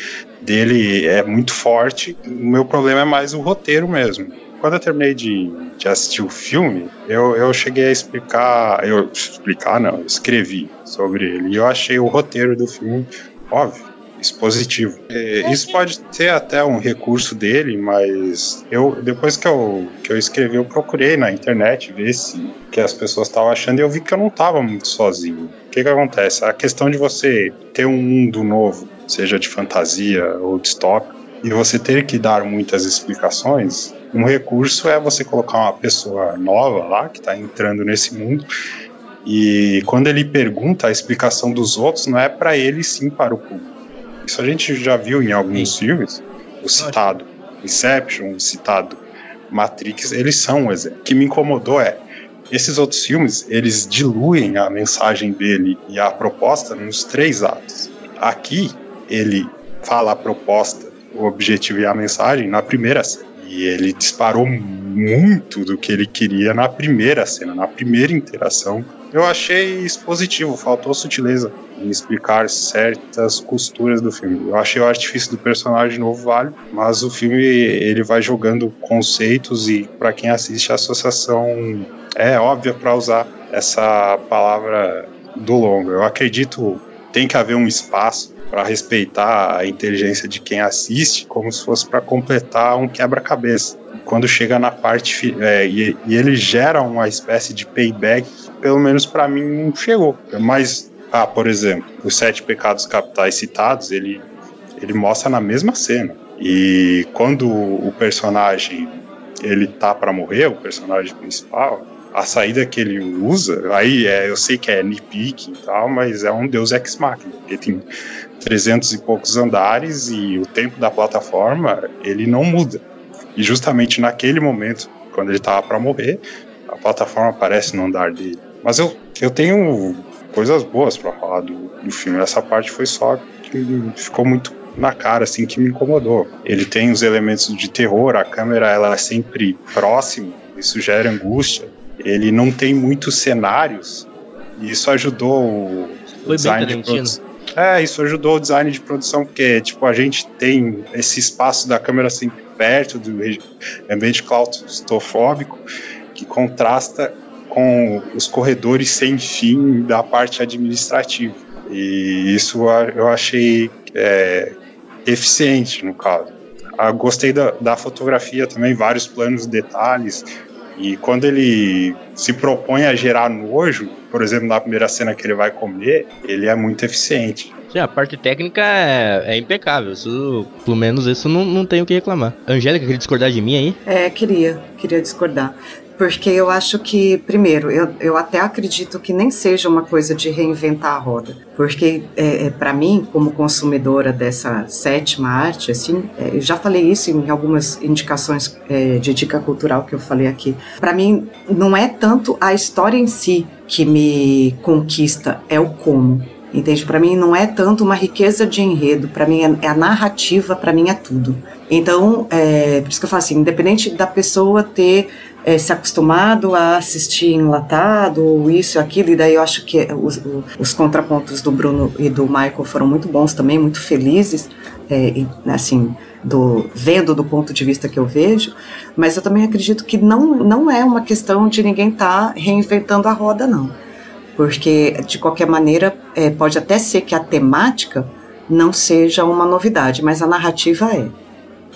dele é muito forte. O meu problema é mais o roteiro mesmo. Quando eu terminei de, de assistir o filme, eu, eu cheguei a explicar. Eu explicar, não, escrevi sobre ele. E eu achei o roteiro do filme, óbvio, expositivo. É, isso pode ser até um recurso dele, mas eu depois que eu, que eu escrevi, eu procurei na internet ver se que as pessoas estavam achando e eu vi que eu não estava muito sozinho. O que que acontece? A questão de você ter um mundo novo, seja de fantasia ou distópico, e você ter que dar muitas explicações, um recurso é você colocar uma pessoa nova lá que está entrando nesse mundo e quando ele pergunta a explicação dos outros, não é para ele sim para o público. Isso a gente já viu em alguns filmes. O citado Inception, o citado Matrix, eles são um exemplo. O que me incomodou é esses outros filmes, eles diluem a mensagem dele e a proposta nos três atos. Aqui, ele fala a proposta, o objetivo e a mensagem na primeira cena. E ele disparou muito do que ele queria na primeira cena, na primeira interação. Eu achei expositivo, faltou sutileza em explicar certas costuras do filme. Eu achei o artifício do personagem novo válido, mas o filme ele vai jogando conceitos e para quem assiste a associação é óbvia para usar essa palavra do longo. Eu acredito tem que haver um espaço para respeitar a inteligência de quem assiste, como se fosse para completar um quebra-cabeça. Quando chega na parte é, e, e, ele gera uma espécie de payback, pelo menos para mim não chegou. Mas, ah, por exemplo, os sete pecados capitais citados, ele ele mostra na mesma cena. E quando o personagem ele tá para morrer, o personagem principal, a saída que ele usa, aí é, eu sei que é nitpicking e tal, mas é um deus ex machina, porque tem 300 e poucos andares e o tempo da plataforma, ele não muda. E justamente naquele momento, quando ele tava para morrer, a plataforma aparece no andar dele. Mas eu, eu tenho coisas boas para falar do, do filme. Essa parte foi só que ficou muito na cara, assim, que me incomodou. Ele tem os elementos de terror, a câmera ela é sempre próxima, isso gera angústia. Ele não tem muitos cenários, e isso ajudou o Foi design de produção. É, isso ajudou o design de produção, porque tipo, a gente tem esse espaço da câmera sempre perto do ambiente claustrofóbico que contrasta com os corredores sem fim da parte administrativa. E isso eu achei é, eficiente no caso. Eu ah, gostei da, da fotografia também, vários planos, detalhes, e quando ele se propõe a gerar nojo, por exemplo, na primeira cena que ele vai comer, ele é muito eficiente. Sim, a parte técnica é, é impecável. Isso, pelo menos isso não, não tenho o que reclamar. Angélica, queria discordar de mim aí? É, queria. Queria discordar. Porque eu acho que, primeiro, eu, eu até acredito que nem seja uma coisa de reinventar a roda, porque é, é para mim, como consumidora dessa sétima arte, assim, é, eu já falei isso em algumas indicações é, de dica cultural que eu falei aqui. Para mim, não é tanto a história em si que me conquista, é o como. Entende? Para mim não é tanto uma riqueza de enredo, para mim é, é, a narrativa, para mim é tudo. Então, é, por isso que eu falo assim, independente da pessoa ter é, se acostumado a assistir enlatado, ou isso e aquilo, e daí eu acho que os, os, contrapontos do Bruno e do Michael foram muito bons também, muito felizes, é, e, assim, do, vendo do ponto de vista que eu vejo, mas eu também acredito que não, não é uma questão de ninguém estar tá reinventando a roda, não porque de qualquer maneira é, pode até ser que a temática não seja uma novidade, mas a narrativa é,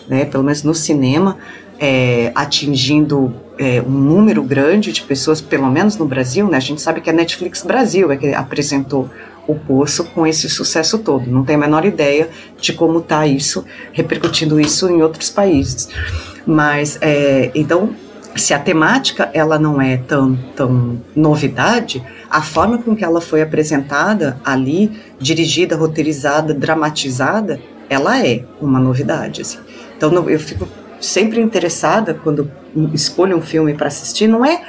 né? Pelo menos no cinema, é, atingindo é, um número grande de pessoas, pelo menos no Brasil, né? A gente sabe que a Netflix Brasil é que apresentou o Poço com esse sucesso todo. Não tem a menor ideia de como está isso, repercutindo isso em outros países. Mas, é, então, se a temática ela não é tão, tão novidade, a forma com que ela foi apresentada ali, dirigida, roteirizada, dramatizada, ela é uma novidade. Assim. Então eu fico sempre interessada quando escolho um filme para assistir, não é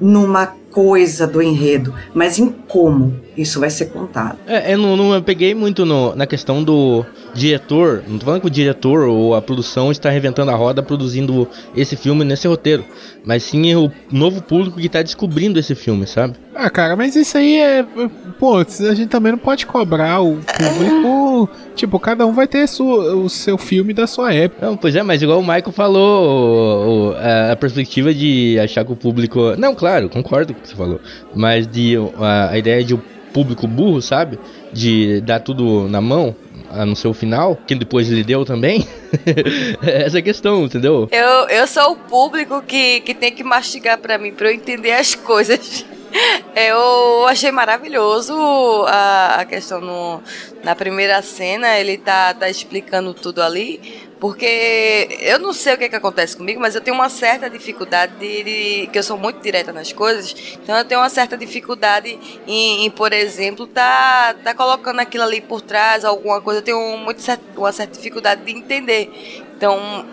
numa coisa do enredo, mas em como isso vai ser contado. É, eu não, não eu peguei muito no, na questão do diretor, não tô falando que o diretor ou a produção está reventando a roda produzindo esse filme nesse roteiro, mas sim o novo público que está descobrindo esse filme, sabe? Ah, cara, mas isso aí é. Pô, a gente também não pode cobrar o público. tipo, cada um vai ter sua, o seu filme da sua época. Não, pois é, mas igual o Michael falou, a, perspectiva de achar que o público. Não, claro, concordo com o que você falou. Mas de a, a ideia de o público burro, sabe? De dar tudo na mão no seu final, que depois ele deu também. Essa é a questão, entendeu? Eu, eu sou o público que, que tem que mastigar para mim, para eu entender as coisas. Eu achei maravilhoso a, a questão no, na primeira cena, ele tá, tá explicando tudo ali, porque eu não sei o que, é que acontece comigo, mas eu tenho uma certa dificuldade de, de, que eu sou muito direta nas coisas, então eu tenho uma certa dificuldade em, em por exemplo, tá, tá colocando aquilo ali por trás, alguma coisa, eu tenho muito, uma certa dificuldade de entender. Então,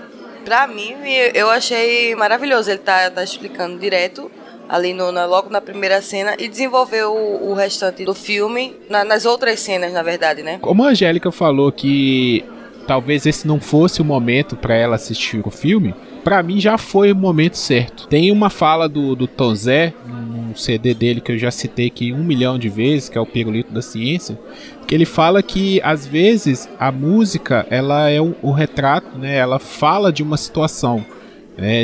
pra mim, eu achei maravilhoso ele tá, tá explicando direto ali no, na, logo na primeira cena e desenvolver o, o restante do filme na, nas outras cenas, na verdade, né? Como a Angélica falou que talvez esse não fosse o momento para ela assistir o filme, para mim já foi o momento certo. Tem uma fala do, do Tom Zé, um CD dele que eu já citei aqui um milhão de vezes, que é o Pirulito da Ciência, que ele fala que às vezes a música ela é o, o retrato, né? Ela fala de uma situação?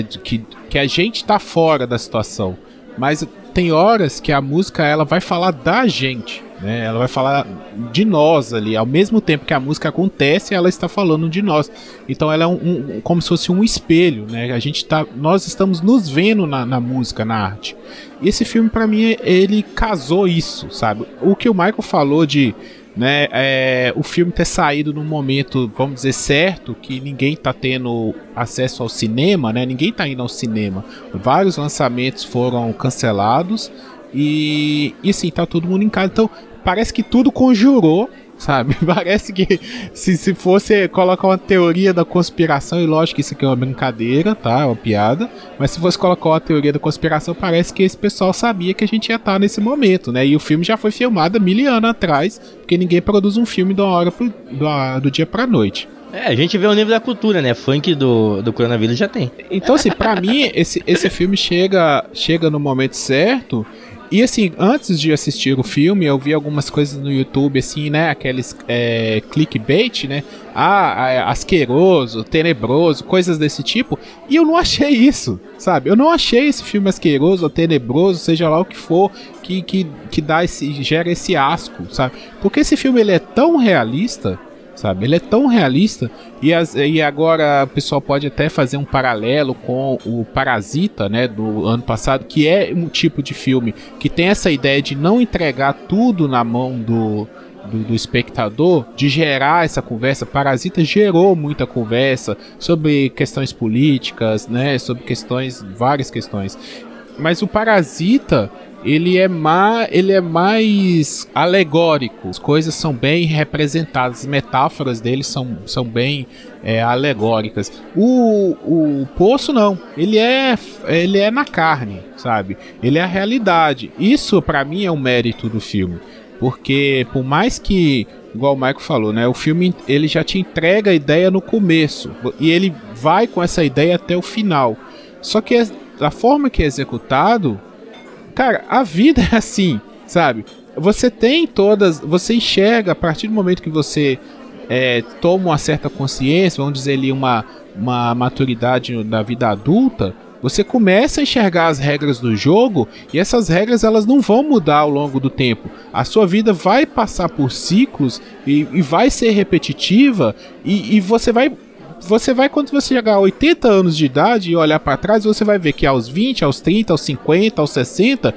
De que, que a gente está fora da situação. Mas tem horas que a música ela vai falar da gente, né? Ela vai falar de nós ali, ao mesmo tempo que a música acontece, ela está falando de nós. Então ela é um, um como se fosse um espelho, né? A gente tá, nós estamos nos vendo na, na música, na arte. E esse filme para mim ele casou isso, sabe? O que o Michael falou de né, é, o filme ter saído num momento, vamos dizer, certo, que ninguém tá tendo acesso ao cinema, né? Ninguém tá indo ao cinema. Vários lançamentos foram cancelados e, e sim, tá todo mundo em casa. Então, parece que tudo conjurou sabe? Parece que se, se fosse colocar uma teoria da conspiração, e lógico que isso aqui é uma brincadeira, tá? É uma piada, mas se fosse colocar uma teoria da conspiração, parece que esse pessoal sabia que a gente ia estar nesse momento, né? E o filme já foi filmado há mil anos atrás, porque ninguém produz um filme da hora pro, do, do dia pra noite. É, a gente vê o nível da cultura, né? Funk do, do coronavírus já tem. Então, assim, pra mim, esse, esse filme chega, chega no momento certo e assim, antes de assistir o filme, eu vi algumas coisas no YouTube, assim, né? Aqueles é, clickbait, né? Ah, asqueroso, tenebroso, coisas desse tipo. E eu não achei isso, sabe? Eu não achei esse filme asqueroso ou tenebroso, seja lá o que for, que, que, que dá esse, gera esse asco, sabe? Porque esse filme ele é tão realista sabe? Ele é tão realista e, as, e agora o pessoal pode até fazer um paralelo com o Parasita, né, do ano passado, que é um tipo de filme que tem essa ideia de não entregar tudo na mão do, do, do, espectador de gerar essa conversa. Parasita gerou muita conversa sobre questões políticas, né? Sobre questões, várias questões. Mas o Parasita, ele é, ma ele é mais alegórico. As coisas são bem representadas, as metáforas dele são, são bem é, alegóricas. O, o Poço não, ele é, ele é na carne, sabe? Ele é a realidade. Isso para mim é o mérito do filme. Porque por mais que, igual o Michael falou, né, o filme ele já te entrega a ideia no começo e ele vai com essa ideia até o final. Só que a forma que é executado Cara, a vida é assim, sabe? Você tem todas. Você enxerga a partir do momento que você é, toma uma certa consciência, vamos dizer ali, uma, uma maturidade da vida adulta. Você começa a enxergar as regras do jogo e essas regras elas não vão mudar ao longo do tempo. A sua vida vai passar por ciclos e, e vai ser repetitiva e, e você vai você vai, quando você chegar a 80 anos de idade e olhar para trás, você vai ver que aos 20, aos 30, aos 50, aos 60,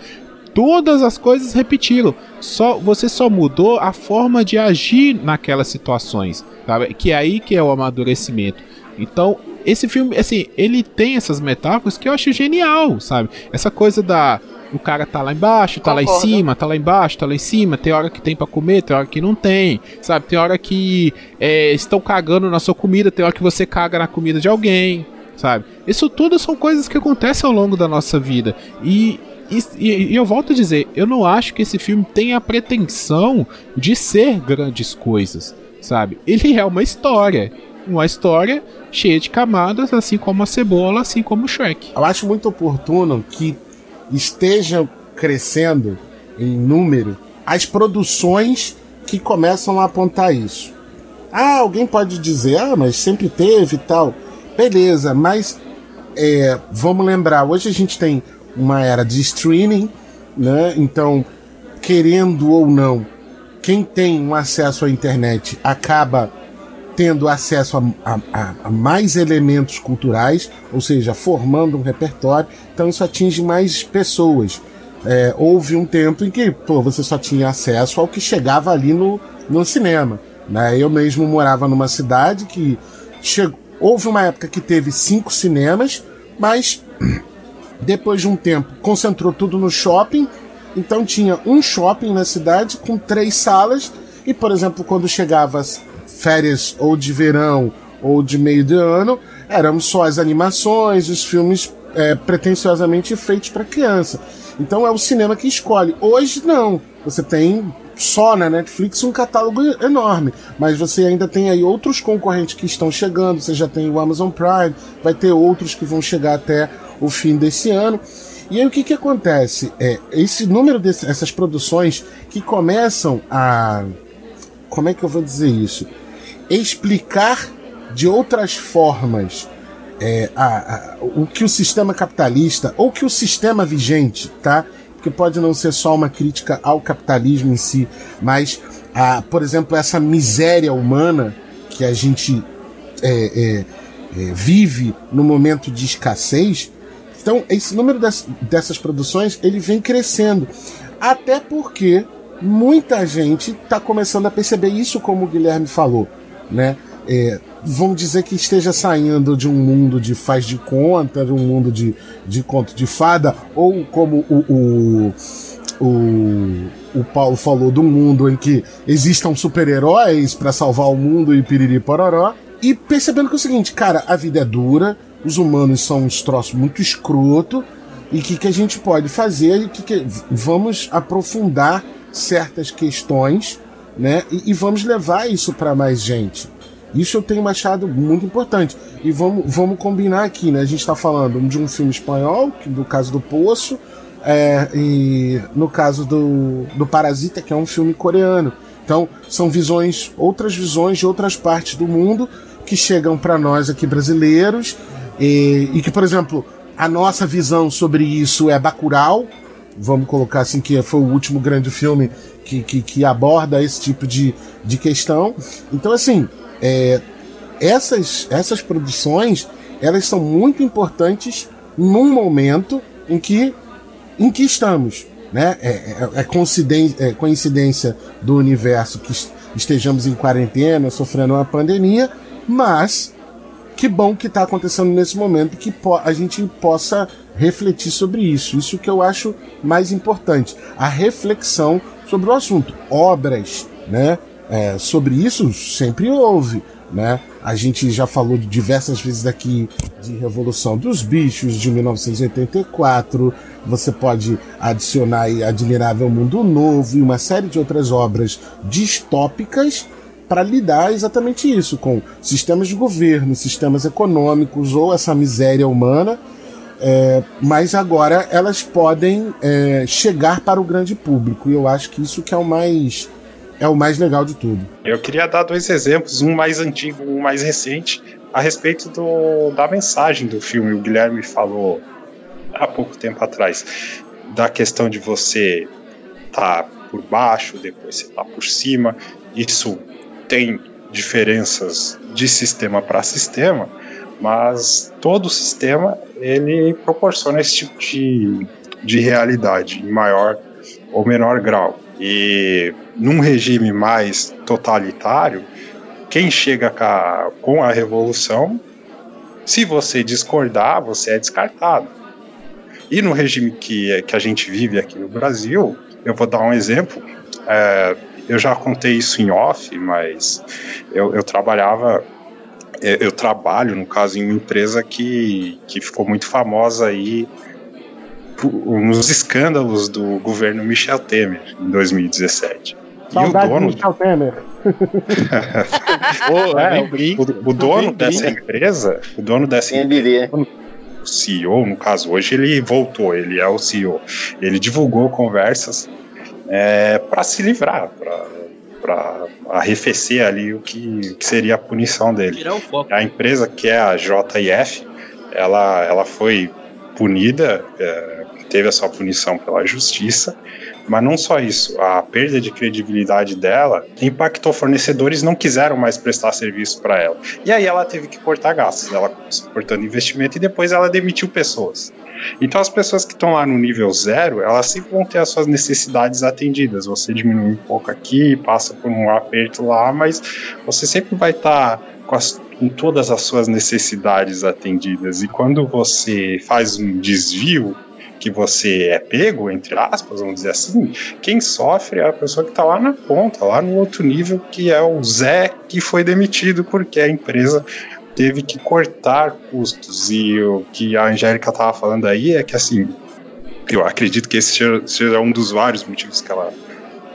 todas as coisas repetiram. Só você só mudou a forma de agir naquelas situações, sabe? Que é aí que é o amadurecimento. Então, esse filme, assim, ele tem essas metáforas que eu acho genial, sabe? Essa coisa da o cara tá lá embaixo, tá Concordo. lá em cima, tá lá embaixo, tá lá em cima. Tem hora que tem para comer, tem hora que não tem, sabe? Tem hora que é, estão cagando na sua comida, tem hora que você caga na comida de alguém, sabe? Isso tudo são coisas que acontecem ao longo da nossa vida. E, e, e, eu volto a dizer, eu não acho que esse filme tenha a pretensão de ser grandes coisas, sabe? Ele é uma história. Uma história cheia de camadas, assim como a cebola, assim como o Shrek. Eu acho muito oportuno que estejam crescendo em número as produções que começam a apontar isso. Ah, alguém pode dizer, ah, mas sempre teve e tal. Beleza, mas é, vamos lembrar, hoje a gente tem uma era de streaming, né? Então, querendo ou não, quem tem um acesso à internet acaba tendo acesso a, a, a, mais elementos culturais, ou seja, formando um repertório, então isso atinge mais pessoas. É, houve um tempo em que pô, você só tinha acesso ao que chegava ali no, no cinema. Né? Eu mesmo morava numa cidade que chegou, houve uma época que teve cinco cinemas, mas depois de um tempo concentrou tudo no shopping, então tinha um shopping na cidade com três salas e, por exemplo, quando chegava férias ou de verão ou de meio de ano, eram só as animações, os filmes é, pretensiosamente feitos para criança. Então é o cinema que escolhe. Hoje não. Você tem só na Netflix um catálogo enorme, mas você ainda tem aí outros concorrentes que estão chegando. Você já tem o Amazon Prime, vai ter outros que vão chegar até o fim desse ano. E aí o que, que acontece? É, esse número dessas produções que começam a. Como é que eu vou dizer isso? Explicar de outras formas é, a, a, o que o sistema capitalista, ou que o sistema vigente, tá? Porque pode não ser só uma crítica ao capitalismo em si, mas, a, por exemplo, essa miséria humana que a gente é, é, é vive no momento de escassez. Então, esse número das, dessas produções ele vem crescendo. Até porque muita gente está começando a perceber isso, como o Guilherme falou né? É, vamos dizer que esteja saindo de um mundo de faz de conta, de um mundo de, de conto de fada, ou como o, o, o, o Paulo falou, do mundo em que existam super-heróis para salvar o mundo e piriri pororó, e percebendo que é o seguinte, cara, a vida é dura, os humanos são uns troços muito escroto, e o que, que a gente pode fazer, e que, que vamos aprofundar certas questões né? E, e vamos levar isso para mais gente. Isso eu tenho achado muito importante. E vamos, vamos combinar aqui, né? A gente está falando de um filme espanhol, do caso do Poço, é, e no caso do, do Parasita, que é um filme coreano. Então, são visões, outras visões de outras partes do mundo que chegam para nós aqui brasileiros. E, e, que, por exemplo, a nossa visão sobre isso é Bacurau. Vamos colocar assim, que foi o último grande filme que, que, que aborda esse tipo de, de questão. Então, assim, é, essas, essas produções elas são muito importantes num momento em que, em que estamos. Né? É, é, é, coincidência, é coincidência do universo que estejamos em quarentena, sofrendo uma pandemia, mas que bom que está acontecendo nesse momento que a gente possa refletir sobre isso. Isso que eu acho mais importante. A reflexão sobre o assunto. Obras, né? É, sobre isso sempre houve. Né? A gente já falou diversas vezes aqui de Revolução dos Bichos de 1984. Você pode adicionar aí Admirável Mundo Novo e uma série de outras obras distópicas para lidar exatamente isso com sistemas de governo, sistemas econômicos ou essa miséria humana. É, mas agora elas podem é, chegar para o grande público e eu acho que isso que é o mais é o mais legal de tudo. Eu queria dar dois exemplos, um mais antigo, um mais recente, a respeito do, da mensagem do filme. O Guilherme falou há pouco tempo atrás da questão de você estar tá por baixo, depois você tá por cima. Isso tem diferenças de sistema para sistema, mas todo sistema ele proporciona esse tipo de, de realidade em maior ou menor grau. E num regime mais totalitário, quem chega com a revolução, se você discordar, você é descartado. E no regime que, que a gente vive aqui no Brasil, eu vou dar um exemplo. É, eu já contei isso em off, mas eu, eu trabalhava é, eu trabalho, no caso, em uma empresa que, que ficou muito famosa aí nos escândalos do governo Michel Temer em 2017. Saudade e o dono Michel Temer. oh, é, o, o, dono dessa empresa, o dono dessa empresa, o CEO, no caso, hoje ele voltou, ele é o CEO. Ele divulgou conversas é, para se livrar, para arrefecer ali o que, que, seria a punição dele. A empresa que é a JF, ela, ela foi punida, é, teve a sua punição pela justiça, mas não só isso, a perda de credibilidade dela impactou fornecedores não quiseram mais prestar serviço para ela. E aí ela teve que cortar gastos, ela cortando investimento e depois ela demitiu pessoas. Então as pessoas que estão lá no nível zero, elas sempre vão ter as suas necessidades atendidas. Você diminui um pouco aqui, passa por um aperto lá, mas você sempre vai estar tá com, com todas as suas necessidades atendidas. E quando você faz um desvio que você é pego, entre aspas, vamos dizer assim, quem sofre é a pessoa que está lá na ponta, lá no outro nível, que é o Zé que foi demitido porque a empresa teve que cortar custos. E o que a Angélica estava falando aí é que, assim, eu acredito que esse seja, um dos vários motivos que ela.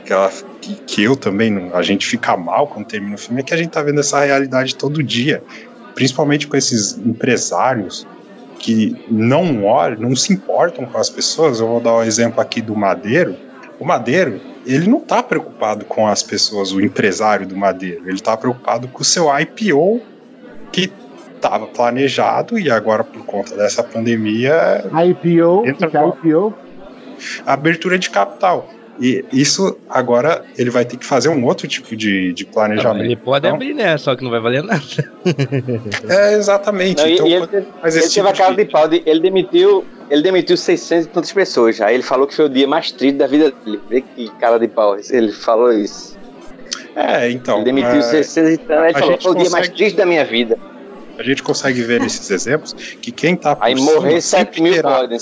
Que, ela, que, que eu também, a gente fica mal quando termina o filme, é que a gente tá vendo essa realidade todo dia, principalmente com esses empresários que não olham, não se importam com as pessoas. Eu vou dar o um exemplo aqui do Madeiro. O Madeiro, ele não está preocupado com as pessoas, o empresário do Madeiro. Ele está preocupado com o seu IPO que estava planejado e agora por conta dessa pandemia. IPO, entra que é IPO? Abertura de capital. E isso agora ele vai ter que fazer um outro tipo de, de planejamento. Não, ele pode então, abrir, né? Só que não vai valer nada. é, exatamente. Não, então, e ele, mas ele teve a cara de pau, de, ele demitiu. Ele demitiu 600 e tantas pessoas já. Ele falou que foi o dia mais triste da vida dele. Vê que cara de pau. Ele falou isso. É, então. Ele demitiu é, 600 e tantas. Ele falou que foi o dia mais triste da minha vida. A gente consegue ver nesses exemplos que quem tá por Aí morrer 7 mil podem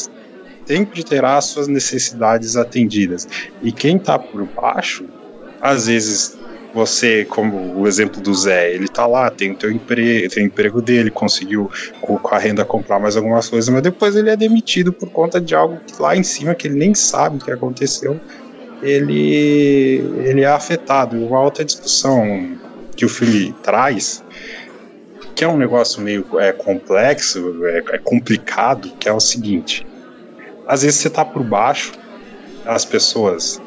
sempre terá as suas necessidades atendidas. E quem está por baixo, às vezes você, como o exemplo do Zé, ele tá lá, tem o teu emprego, tem o emprego dele, conseguiu com a renda comprar mais algumas coisas, mas depois ele é demitido por conta de algo lá em cima que ele nem sabe o que aconteceu. Ele, ele é afetado. Uma outra discussão que o filme traz, que é um negócio meio é, complexo, é, é complicado, que é o seguinte: às vezes você tá por baixo, as pessoas,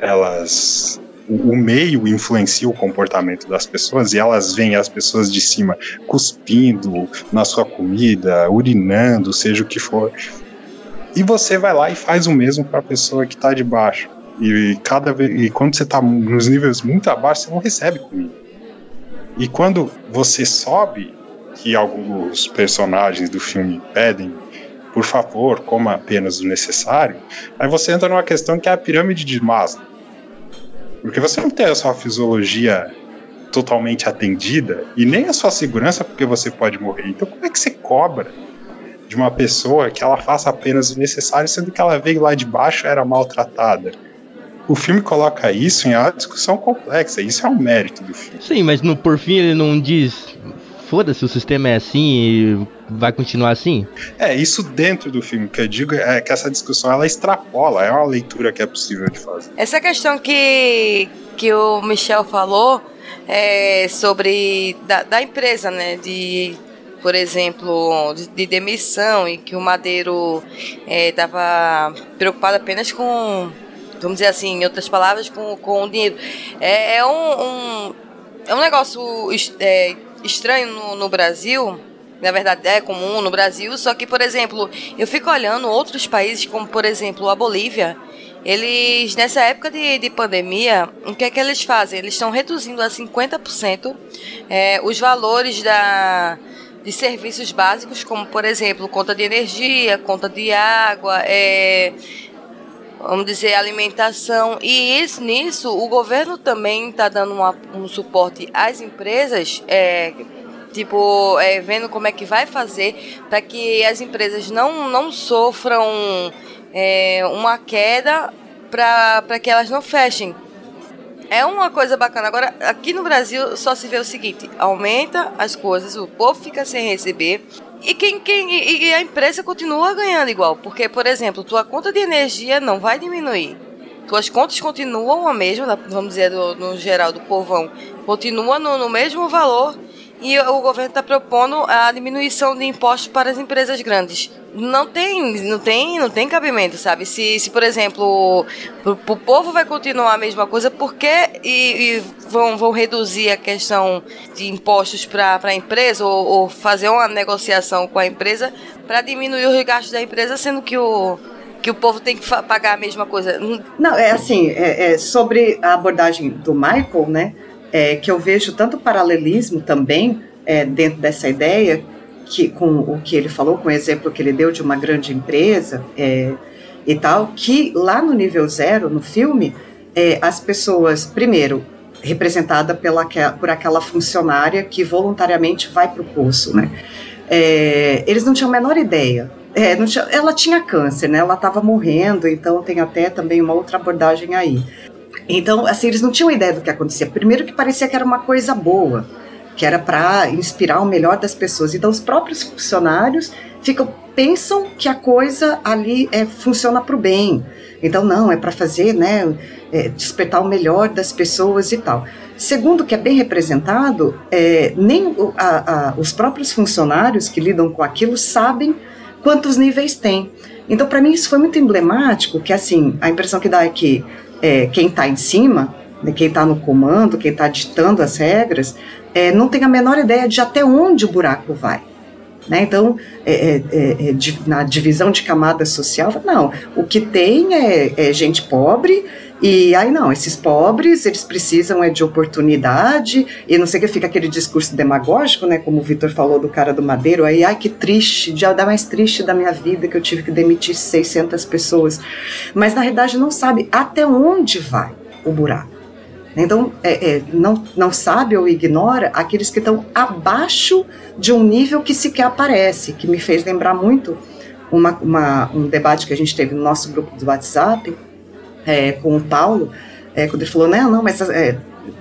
elas. O, meio influencia o comportamento das pessoas e elas veem as pessoas de cima cuspindo na sua comida, urinando, seja o que for. E você vai lá e faz o mesmo para a pessoa que está de baixo. E cada vez, e quando você está nos níveis muito abaixo, você não recebe comida. E quando você sobe, que alguns personagens do filme pedem por favor, coma apenas o necessário, aí você entra numa questão que é a pirâmide de Maslow. Porque você não tem a sua fisiologia totalmente atendida e nem a sua segurança, porque você pode morrer. Então, como é que você cobra de uma pessoa que ela faça apenas o necessário, sendo que ela veio lá de baixo e era maltratada? O filme coloca isso em uma discussão complexa, isso é um mérito do filme. Sim, mas no por fim ele não diz. Foda-se, o sistema é assim e vai continuar assim? É, isso dentro do filme, que eu digo é que essa discussão ela extrapola, é uma leitura que é possível de fazer. Essa questão que, que o Michel falou é sobre da, da empresa, né? De, por exemplo, de, de demissão e que o Madeiro estava preocupado apenas com, vamos dizer assim, em outras palavras, com, com o dinheiro. É, é um, um, é um negócio est- é, estranho no, no Brasil. Na verdade, é comum no Brasil, só que, por exemplo, eu fico olhando outros países, como por exemplo a Bolívia, eles, nessa época de, de pandemia, o que é que eles fazem? Eles estão reduzindo a 50% é, os valores da, de serviços básicos, como por exemplo, conta de energia, conta de água, é, vamos dizer, alimentação. E isso, nisso, o governo também está dando uma- um suporte às empresas, é, tipo, é, vendo como é que vai fazer para que as empresas não, não sofram é, uma queda para que elas não fechem. É uma coisa bacana. Agora, aqui no Brasil só se vê o seguinte: aumenta as coisas, o povo fica sem receber. E, quem, quem, e a empresa continua ganhando igual. Porque, por exemplo, tua conta de energia não vai diminuir. Tuas contas continuam a mesma, vamos dizer, do- no geral do povão, continua no, no mesmo valor. E o governo está propondo a diminuição de impostos para as empresas grandes. Não tem, não tem, não tem cabimento, sabe? Se, se por exemplo, o povo vai continuar a mesma coisa, por que e, e vão, vão reduzir a questão de impostos para a empresa ou, ou fazer uma negociação com a empresa para diminuir os gastos da empresa, sendo que o, que o povo tem que pagar a mesma coisa? Não, é assim, é, é sobre a abordagem do Michael, né? É, que eu vejo tanto paralelismo também é, dentro dessa ideia que com o que ele falou, com o exemplo que ele deu de uma grande empresa é, e tal, que lá no nível zero, no filme, é, as pessoas, primeiro, representada pela, por aquela funcionária que voluntariamente vai para o poço, né? É, eles não tinham a menor ideia. É, tinha- ela tinha câncer, né? Ela estava morrendo, então tem até também uma outra abordagem aí. Então, assim, eles não tinham ideia do que acontecia. Primeiro que parecia que era uma coisa boa, que era para inspirar o melhor das pessoas. Então, os próprios funcionários ficam pensam que a coisa ali é, funciona para o bem. Então, não, é para fazer, né, é, despertar o melhor das pessoas e tal. Segundo, que é bem representado, é, nem o- a- a- os próprios funcionários que lidam com aquilo sabem quantos níveis tem. Então, para mim, isso foi muito emblemático, que assim, a impressão que dá é que é, quem está em cima, né, quem está no comando, quem está ditando as regras, é, não tem a menor ideia de até onde o buraco vai. Né? Então, é, é, é, é, di- na divisão de camada social, não, o que tem é, é gente pobre, e aí não, esses pobres, eles precisam é de oportunidade, e não sei o que, fica aquele discurso demagógico, né, como o Vitor falou do cara do Madeiro, aí, ai que triste, dia da mais triste da minha vida que eu tive que demitir 600 pessoas, mas na realidade não sabe até onde vai o buraco. Então, é, é, não, não sabe ou ignora aqueles que estão abaixo de um nível que sequer aparece, que me fez lembrar muito uma, uma- um debate que a gente teve no nosso grupo do WhatsApp é, com o Paulo, é, quando ele falou, não, não, mas é,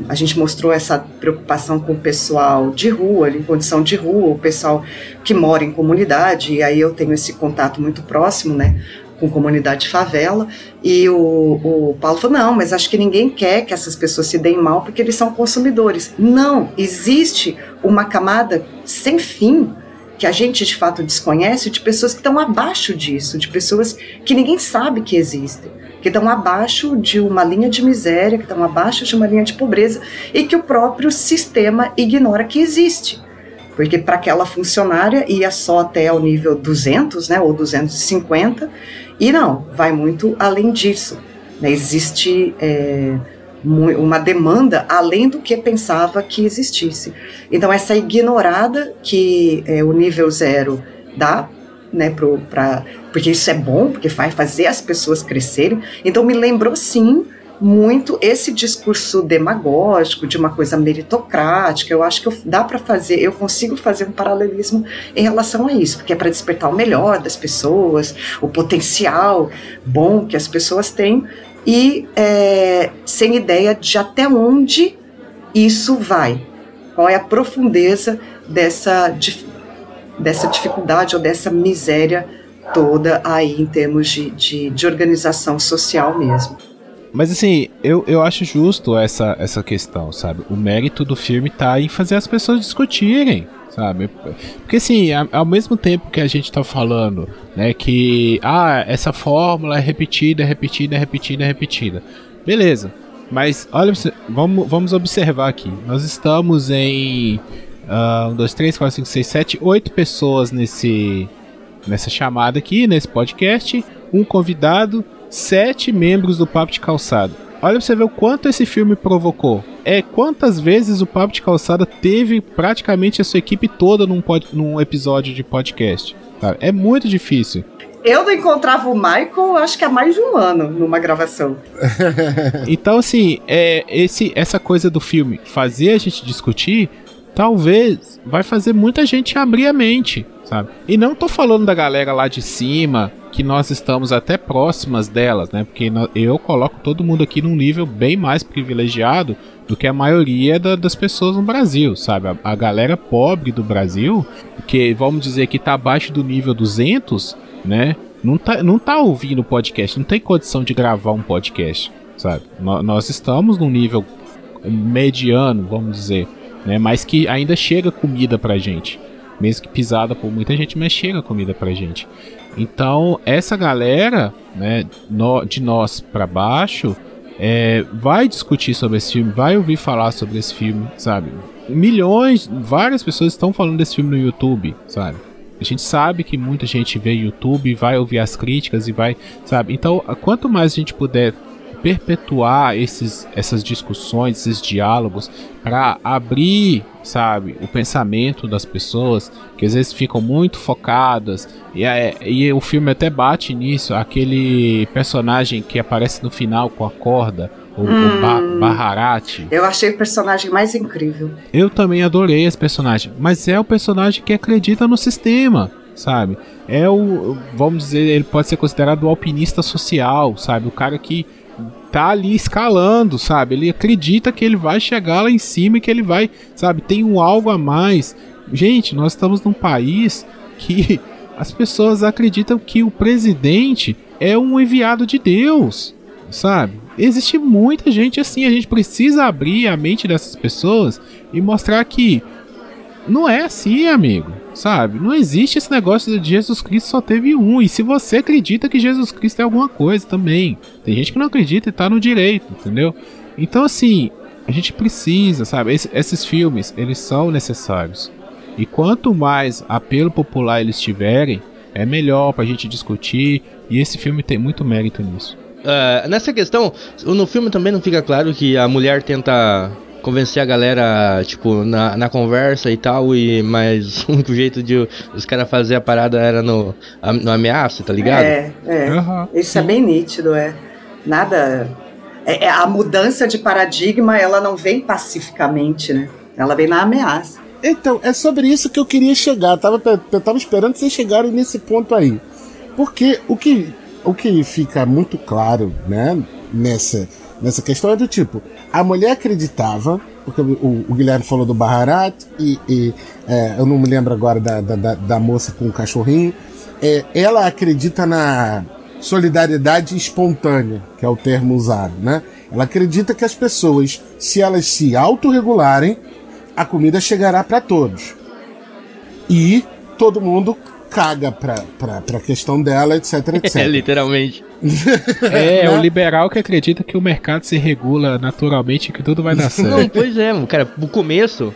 a gente mostrou essa preocupação com o pessoal de rua, em condição de rua, o pessoal que mora em comunidade, e aí eu tenho esse contato muito próximo, né, com comunidade de favela, e o, o Paulo falou, não, mas acho que ninguém quer que essas pessoas se deem mal porque eles são consumidores. Não, existe uma camada sem fim que a gente de fato desconhece de pessoas que estão abaixo disso, de pessoas que ninguém sabe que existem, que estão abaixo de uma linha de miséria, que estão abaixo de uma linha de pobreza e que o próprio sistema ignora que existe. Porque para aquela funcionária ia só até o nível 200, né, ou 250, e não, vai muito além disso. né? Existe é, uma demanda além do que pensava que existisse. Então, essa ignorada que é, o nível zero dá, né, pro, pra, porque isso é bom, porque vai fazer as pessoas crescerem. Então, me lembrou sim muito esse discurso demagógico de uma coisa meritocrática. Eu acho que eu, dá para fazer, eu consigo fazer um paralelismo em relação a isso, porque é para despertar o melhor das pessoas, o potencial bom que as pessoas têm e é, sem ideia de até onde isso vai, qual é a profundeza dessa, dessa dificuldade ou dessa miséria toda aí em termos de, de, de organização social mesmo. Mas assim, eu, eu acho justo essa, essa questão, sabe? O mérito do filme tá em fazer as pessoas discutirem, sabe? Porque assim, ao mesmo tempo que a gente tá falando, né, que ah, essa fórmula é repetida, é repetida, é repetida, é repetida. Beleza. Mas olha, vamos, vamos observar aqui. Nós estamos em uh, 1, 2, 3, 4, 5, 6, 7, 8 pessoas nesse, nessa chamada aqui, nesse podcast. Um convidado sete membros do Papo de Calçada. Olha pra você ver o quanto esse filme provocou. É quantas vezes o Papo de Calçada teve praticamente a sua equipe toda num, pod, num episódio de podcast. Tá? É muito difícil. Eu não encontrava o Michael, acho que há mais de um ano numa gravação. então, assim, é, esse, essa coisa do filme fazer a gente discutir, talvez vai fazer muita gente abrir a mente, sabe? E não tô falando da galera lá de cima, que nós estamos até próximas delas, né? Porque eu coloco todo mundo aqui num nível bem mais privilegiado do que a maioria da, das pessoas no Brasil, sabe? A, a, galera pobre do Brasil, que vamos dizer que está abaixo do nível 200, né? Não tá, não tá ouvindo podcast, não tem condição de gravar um podcast, sabe? N nós estamos num nível mediano, vamos dizer, né? Mas que ainda chega comida pra gente. Mesmo que pisada por muita gente, mas chega comida pra gente. Então, essa galera, né, no, de nós para baixo, é, vai discutir sobre esse filme, vai ouvir falar sobre esse filme, sabe? Milhões, várias pessoas estão falando desse filme no YouTube, sabe? A gente sabe que muita gente vê YouTube, vai ouvir as críticas e vai, sabe? Então, quanto mais a gente puder perpetuar esses, essas discussões, esses diálogos, para abrir, sabe, o pensamento das pessoas, que às vezes ficam muito focadas, e, é, e o filme até bate nisso, aquele personagem que aparece no final com a corda, o, hum, o ba Baharati. Eu achei o personagem mais incrível. Eu também adorei esse personagem, mas é o personagem que acredita no sistema, sabe? É o, vamos dizer, ele pode ser considerado o alpinista social, sabe? O cara que tá ali escalando, sabe? Ele acredita que ele vai chegar lá em cima e que ele vai, sabe? Tem um algo a mais. Gente, nós estamos num país que as pessoas acreditam que o presidente é um enviado de Deus, sabe? Existe muita gente assim, a gente precisa abrir a mente dessas pessoas e mostrar que não é assim, amigo. Sabe? Não existe esse negócio de Jesus Cristo só teve um. E se você acredita que Jesus Cristo é alguma coisa também. Tem gente que não acredita e tá no direito, entendeu? Então, assim, a gente precisa, sabe? Esse, esses filmes, eles são necessários. E quanto mais apelo popular eles tiverem, é melhor pra gente discutir. E esse filme tem muito mérito nisso. Uh, nessa questão, no filme também não fica claro que a mulher tenta convencer a galera, tipo, na, na conversa e tal, e mas o único jeito de os caras fazer a parada era no, no ameaça, tá ligado? É, é. Uhum. Isso é bem nítido, é. Nada. É, é, a mudança de paradigma, ela não vem pacificamente, né? Ela vem na ameaça. Então, é sobre isso que eu queria chegar. Eu tava, eu tava esperando vocês chegarem nesse ponto aí. Porque o que, o que fica muito claro, né, nessa nessa questão é do tipo, a mulher acreditava, porque o, o Guilherme falou do Baharat, e, e é, eu não me lembro agora da, da, da moça com o cachorrinho, é, ela acredita na solidariedade espontânea, que é o termo usado, né? Ela acredita que as pessoas, se elas se autorregularem, a comida chegará para todos. E todo mundo caga pra, pra, pra questão dela, etc, etc. É, literalmente. é, é o liberal que acredita que o mercado se regula naturalmente e que tudo vai dar certo. Não, pois é, cara, o começo,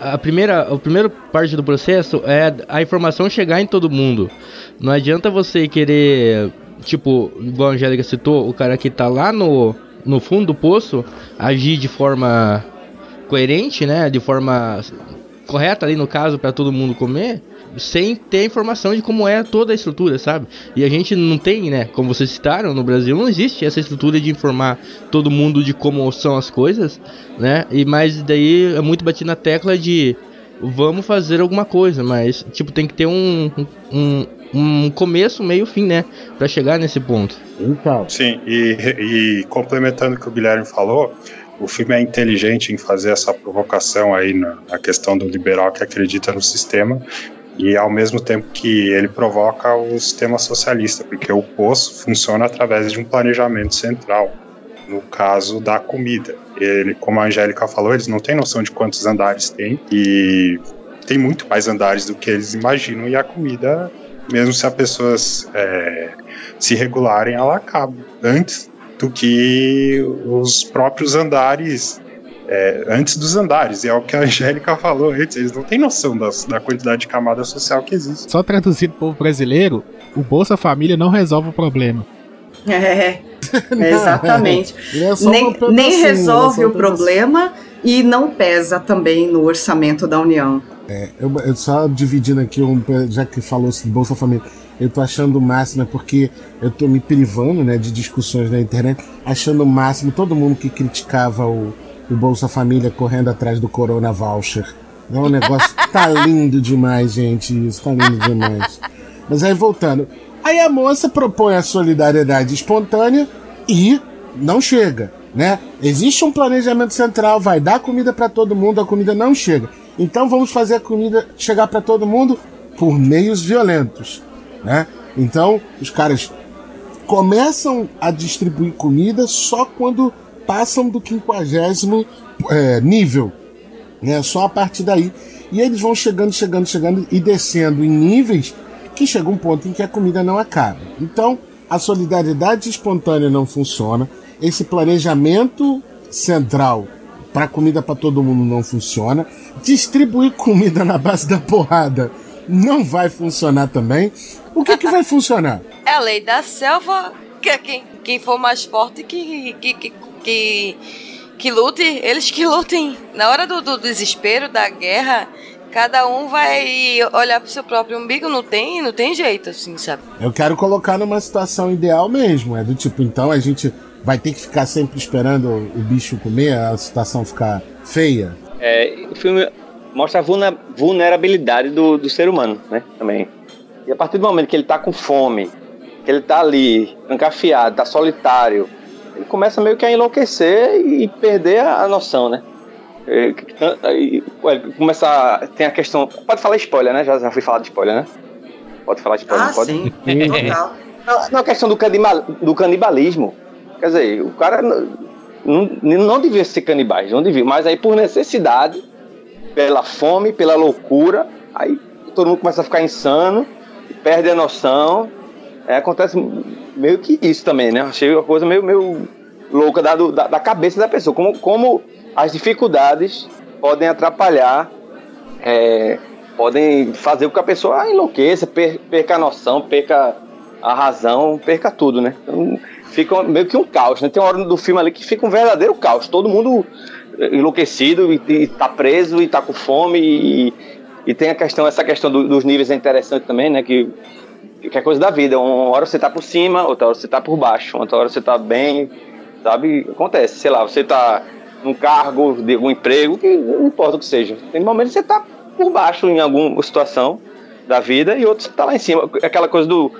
a primeira, a primeira parte do processo é a informação chegar em todo mundo. Não adianta você querer, tipo, igual a Angélica citou, o cara que tá lá no, no fundo do poço agir de forma coerente, né? De forma correta ali no caso para todo mundo comer, sem ter informação de como é toda a estrutura, sabe? E a gente não tem, né? Como vocês citaram, no Brasil não existe essa estrutura de informar todo mundo de como são as coisas, né? E mas daí é muito batido na tecla de vamos fazer alguma coisa, mas tipo tem que ter um, um, um começo, meio, fim, né? Para chegar nesse ponto. Então. Sim, e, e complementando o que o Guilherme falou, o filme é inteligente em fazer essa provocação aí na, na questão do liberal que acredita no sistema e ao mesmo tempo que ele provoca o sistema socialista, porque o poço funciona através de um planejamento central, no caso da comida. Ele, como a Angélica falou, eles não têm noção de quantos andares tem e tem muito mais andares do que eles imaginam e a comida, mesmo se as pessoas é, se regularem, ela acaba antes do que os próprios andares é, antes dos andares, e é o que a Angélica falou antes, eles não têm noção das, da quantidade de camada social que existe. Só traduzido pro povo brasileiro, o Bolsa Família não resolve o problema. É, exatamente. Ele é nem, nem é resolve o problema e não pesa também no orçamento da União. É, eu, eu só dividindo aqui, um, já que falou de Bolsa Família, eu tô achando o máximo, é porque eu tô me privando né, de discussões na internet, achando o máximo todo mundo que criticava o, o Bolsa Família correndo atrás do Corona Voucher. É um negócio. tá lindo demais, gente. Isso tá lindo demais. Mas aí voltando. Aí a moça propõe a solidariedade espontânea e não chega, né? Existe um planejamento central, vai dar comida para todo mundo, a comida não chega. Então vamos fazer a comida chegar para todo mundo por meios violentos, né? Então os caras começam a distribuir comida só quando passam do quinquagésimo é, nível, né? Só a partir daí. E eles vão chegando, chegando, chegando e descendo em níveis que chega um ponto em que a comida não acaba. Então, a solidariedade espontânea não funciona, esse planejamento central para comida para todo mundo não funciona, distribuir comida na base da porrada não vai funcionar também. O que, que vai funcionar? É a lei da selva, que quem, quem for mais forte que, que, que, que, que lute, eles que lutem. Na hora do, do desespero, da guerra, cada um vai olhar pro seu próprio umbigo, não tem, não tem jeito, assim, sabe? Eu quero colocar numa situação ideal mesmo, é do tipo, então a gente vai ter que ficar sempre esperando o bicho comer, a situação ficar feia. É, o filme mostra a vulnerabilidade do, do ser humano, né? Também. E a partir do momento que ele tá com fome, que ele tá ali, encafiado, tá solitário, ele começa meio que a enlouquecer e perder a, noção, né? É, ué, começa. a- Tem a questão. Pode falar spoiler, né? Já, já fui falar de spoiler, né? Pode falar spoiler, Ah, não pode? sim, total. Não, não, a questão do, canibal, do canibalismo. Quer dizer, o cara não, não, não devia ser canibais, não devia. Mas aí, por necessidade, pela fome, pela loucura, aí todo mundo começa a ficar insano, perde a noção. É, acontece meio que isso também, né? Achei uma coisa meio, meio louca da, da, da cabeça da pessoa. Como, como as dificuldades podem atrapalhar, é, podem fazer com que a pessoa enlouqueça, per- perca a noção, perca a razão, perca tudo, né? Então, fica meio que um caos, né? Tem uma hora do filme ali que fica um verdadeiro caos. Todo mundo enlouquecido e, e tá preso e tá com fome e, e tem a questão, essa questão do- dos níveis é interessante também, né? Que, que é coisa da vida. Uma hora você tá por cima, outra hora você tá por baixo, outra hora você tá bem, sabe? Acontece, sei lá, você tá num cargo de algum emprego, que não importa o que seja. Tem momentos que você tá por baixo em alguma situação da vida e outros tá lá em cima. Aquela coisa do.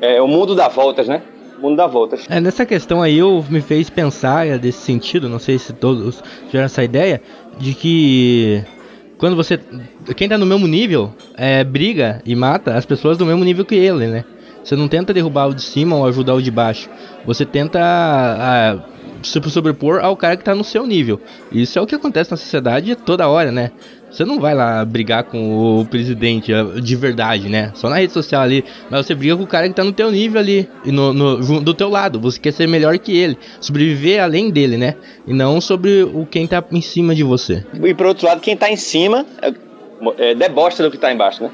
É, o mundo dá voltas, né? Mundo dá voltas. É, nessa questão aí eu me fez pensar é, desse sentido, não sei se todos tiveram essa ideia, de que quando você. Quem tá no mesmo nível é, briga e mata as pessoas do mesmo nível que ele, né? Você não tenta derrubar o de cima ou ajudar o de baixo. Você tenta ah, se sobrepor ao cara que tá no seu nível. Isso é o que acontece na sociedade toda hora, né? Você não vai lá brigar com o presidente ah, de verdade, né? Só na rede social ali. Mas você briga com o cara que tá no teu nível ali. E no, no- do teu lado. Você quer ser melhor que ele. Sobreviver além dele, né? E não sobre o quem tá em cima de você. E por outro lado, quem tá em cima é, é, debocha do que tá embaixo, né?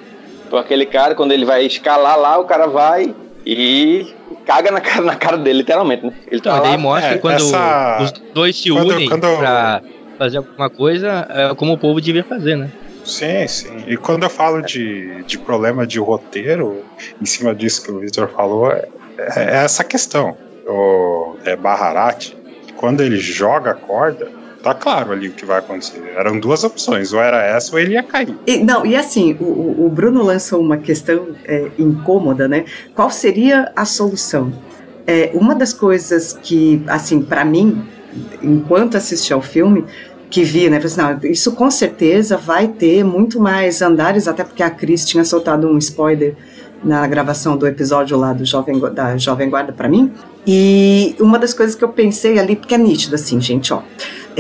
Então aquele cara, quando ele vai escalar lá, o cara vai e caga na cara, na cara dele, literalmente, né? Ele Então, tá daí lá, mostra é, quando essa- os dois se quando- unem quando- pra fazer alguma coisa, é como o povo devia fazer, né? Sim, sim. E quando eu falo de, de problema de roteiro, em cima disso que o Victor falou, é, é essa questão. O é, Baharat, quando ele joga a corda, tá claro ali o que vai acontecer. Eram duas opções, ou era essa ou ele ia cair. E, não, e assim, o, o Bruno lançou uma questão é, incômoda, né? Qual seria a solução? É, uma das coisas que, assim, para mim, enquanto assisti ao filme, que vi, né? Falei assim, não, isso com certeza vai ter muito mais andares, até porque a Cris tinha soltado um spoiler na gravação do episódio lá do Jovem, da Jovem Guarda para mim. E uma das coisas que eu pensei ali, porque é nítido assim, gente, ó.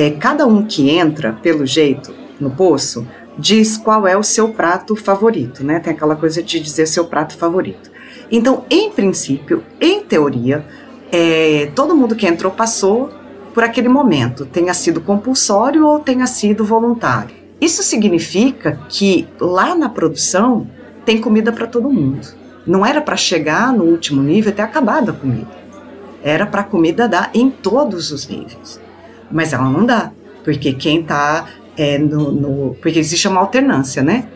É, cada um que entra, pelo jeito, no poço, diz qual é o seu prato favorito, né? Tem aquela coisa de dizer seu prato favorito. Então, em princípio, em teoria, é, todo mundo que entrou passou por aquele momento, tenha sido compulsório ou tenha sido voluntário. Isso significa que lá na produção tem comida para todo mundo. Não era para chegar no último nível e ter acabado a comida. Era para a comida dar em todos os níveis. Mas ela não dá, porque quem está é, no, no, Porque existe uma alternância, né?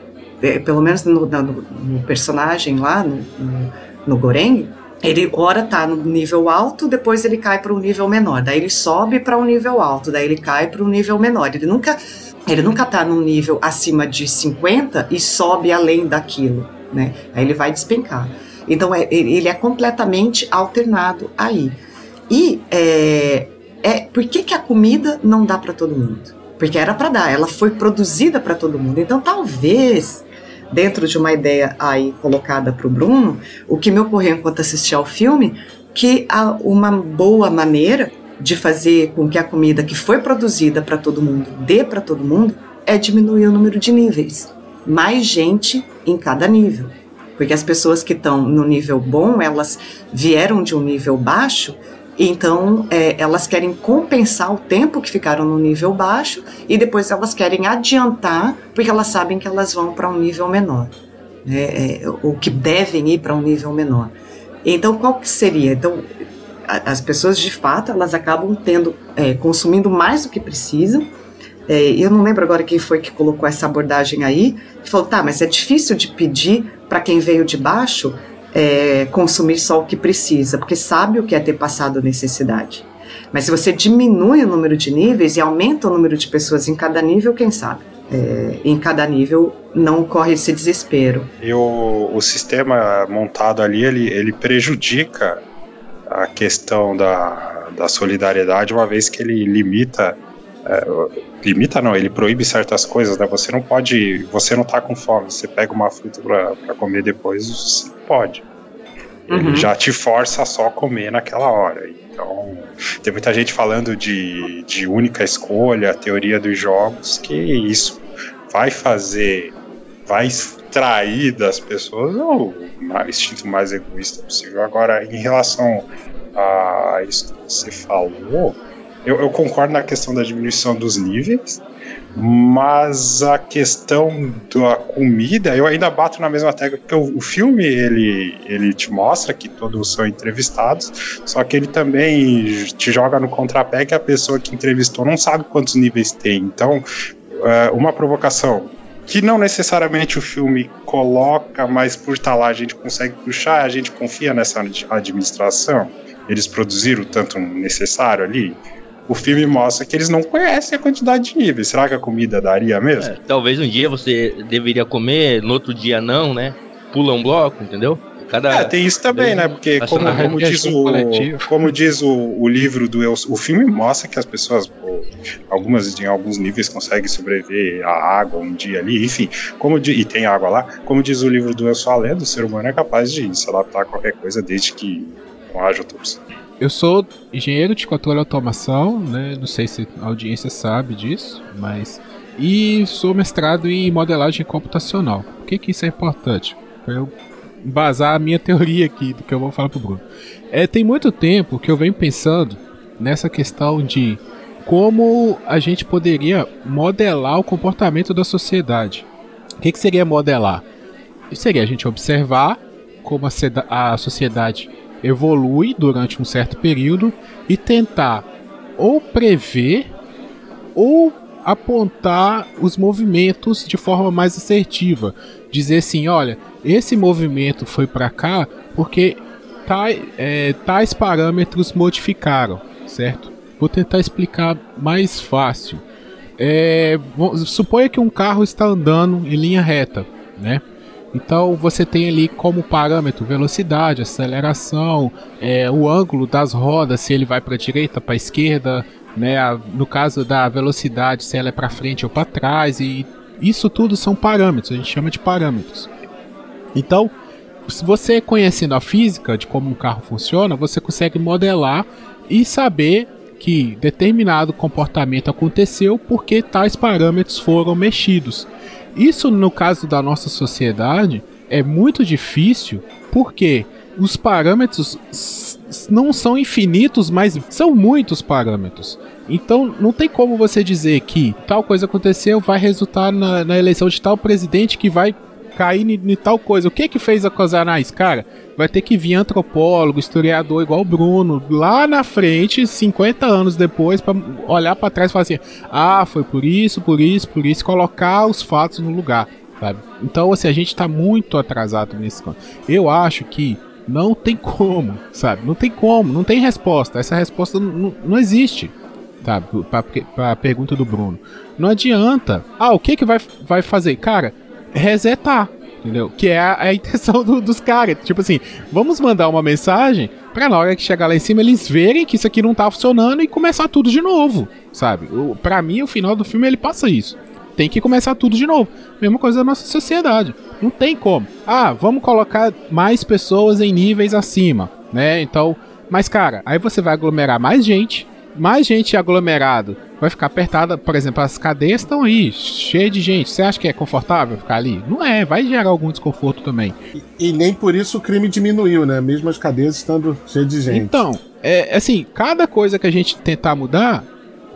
É, pelo menos no, no, no personagem lá, no, no, no Goreng, ele ora tá no nível alto, depois ele cai para um nível menor, daí ele sobe para um nível alto, daí ele cai para um nível menor. Ele nunca ele nunca tá num nível acima de 50 e sobe além daquilo, né? Aí ele vai despencar. Então é, ele é completamente alternado aí. E é, é por que, que a comida não dá para todo mundo? Porque era para dar, ela foi produzida para todo mundo. Então talvez dentro de uma ideia aí colocada para o Bruno, o que me ocorreu enquanto assistia ao filme, que há uma boa maneira de fazer com que a comida que foi produzida para todo mundo dê para todo mundo é diminuir o número de níveis. Mais gente em cada nível. Porque as pessoas que estão no nível bom, elas vieram de um nível baixo então, é, elas querem compensar o tempo que ficaram no nível baixo e depois elas querem adiantar, porque elas sabem que elas vão para um nível menor, né? É, ou que devem ir para um nível menor. Então, qual que seria? Então, a, as pessoas de fato elas acabam tendo, é, consumindo mais do que precisam. É, eu não lembro agora quem foi que colocou essa abordagem aí, que falou, tá, mas é difícil de pedir para quem veio de baixo é, consumir só o que precisa, porque sabe o que é ter passado necessidade. Mas se você diminui o número de níveis e aumenta o número de pessoas em cada nível, quem sabe? É, em cada nível não ocorre esse desespero. E o, o sistema montado ali, ele, ele prejudica a questão da, da solidariedade, uma vez que ele limita é, limita não, ele proíbe certas coisas, né? Você não pode, você não tá com fome, você pega uma fruta para comer depois, você pode. Ele uhum. já te força a só comer naquela hora. Então, tem muita gente falando de, de única escolha, teoria dos jogos, que isso vai fazer, vai extrair das pessoas o instinto mais egoísta possível. Agora, em relação a isso que você falou, eu, eu, concordo na questão da diminuição dos níveis, mas a questão da comida, eu ainda bato na mesma tecla, porque o, o, filme ele, ele te mostra que todos são entrevistados, só que ele também te joga no contrapé que a pessoa que entrevistou não sabe quantos níveis tem. Então, é, uma provocação que não necessariamente o filme coloca, mas por estar lá a gente consegue puxar, a gente confia nessa administração. Eles produziram o tanto necessário ali o filme mostra que eles não conhecem a quantidade de níveis. Será que a comida daria mesmo? É, talvez um dia você deveria comer, no outro dia não, né? Pula um bloco, entendeu? Cada... É, tem isso também, né? Porque como, como diz, o, como diz o, o livro do Eu, o filme mostra que as pessoas, algumas em alguns níveis conseguem sobreviver à água um dia ali, enfim, como de, e tem água lá, como diz o livro do Eu Sou a Lenda, o ser humano é capaz de se adaptar a qualquer coisa desde que não haja outra opção. Eu sou engenheiro de controle e automação, né? Não sei se a audiência sabe disso, mas. E sou mestrado em modelagem computacional. Por que, que isso é importante? Para eu embasar a minha teoria aqui do que eu vou falar pro Bruno. É, tem muito tempo que eu venho pensando nessa questão de como a gente poderia modelar o comportamento da sociedade. O que, que seria modelar? Seria a gente observar como a, a sociedade evolui durante um certo período e tentar ou prever ou apontar os movimentos de forma mais assertiva. Dizer assim, olha, esse movimento foi para cá porque tais, é, tais parâmetros modificaram, certo? Vou tentar explicar mais fácil. É, suponha que um carro está andando em linha reta, né? Então você tem ali como parâmetro velocidade, aceleração, é, o ângulo das rodas, se ele vai para a direita, para a esquerda, né? no caso da velocidade, se ela é para frente ou para trás, e isso tudo são parâmetros, a gente chama de parâmetros. Então, se você conhecendo a física de como um carro funciona, você consegue modelar e saber que determinado comportamento aconteceu porque tais parâmetros foram mexidos. Isso, no caso da nossa sociedade, é muito difícil porque os parâmetros não são infinitos, mas são muitos parâmetros. Então não tem como você dizer que tal coisa aconteceu, vai resultar na, na eleição de tal presidente que vai cair em tal coisa. O que que fez a Cosanais? Cara, vai ter que vir antropólogo, historiador igual o Bruno, lá na frente, 50 anos depois, para olhar para trás e falar assim: ah, foi por isso, por isso, por isso, colocar os fatos no lugar. Sabe? Então, assim, a gente está muito atrasado nesse Eu acho que não tem como, sabe? Não tem como, não tem resposta. Essa resposta não, não existe, sabe? Para a pergunta do Bruno. Não adianta. Ah, o que que vai, vai fazer? Cara, resetar. Entendeu? Que é a, a intenção do, dos caras. Tipo assim, vamos mandar uma mensagem pra na hora que chegar lá em cima eles verem que isso aqui não tá funcionando e começar tudo de novo, sabe? O, pra mim, o final do filme ele passa isso. Tem que começar tudo de novo. Mesma coisa da nossa sociedade. Não tem como. Ah, vamos colocar mais pessoas em níveis acima, né? Então, mas cara, aí você vai aglomerar mais gente, mais gente aglomerado vai ficar apertada. Por exemplo, as cadeias estão aí, cheias de gente. Você acha que é confortável ficar ali? Não é, vai gerar algum desconforto também. E, e nem por isso o crime diminuiu, né? Mesmo as cadeias estando cheias de gente. Então, é assim, cada coisa que a gente tentar mudar,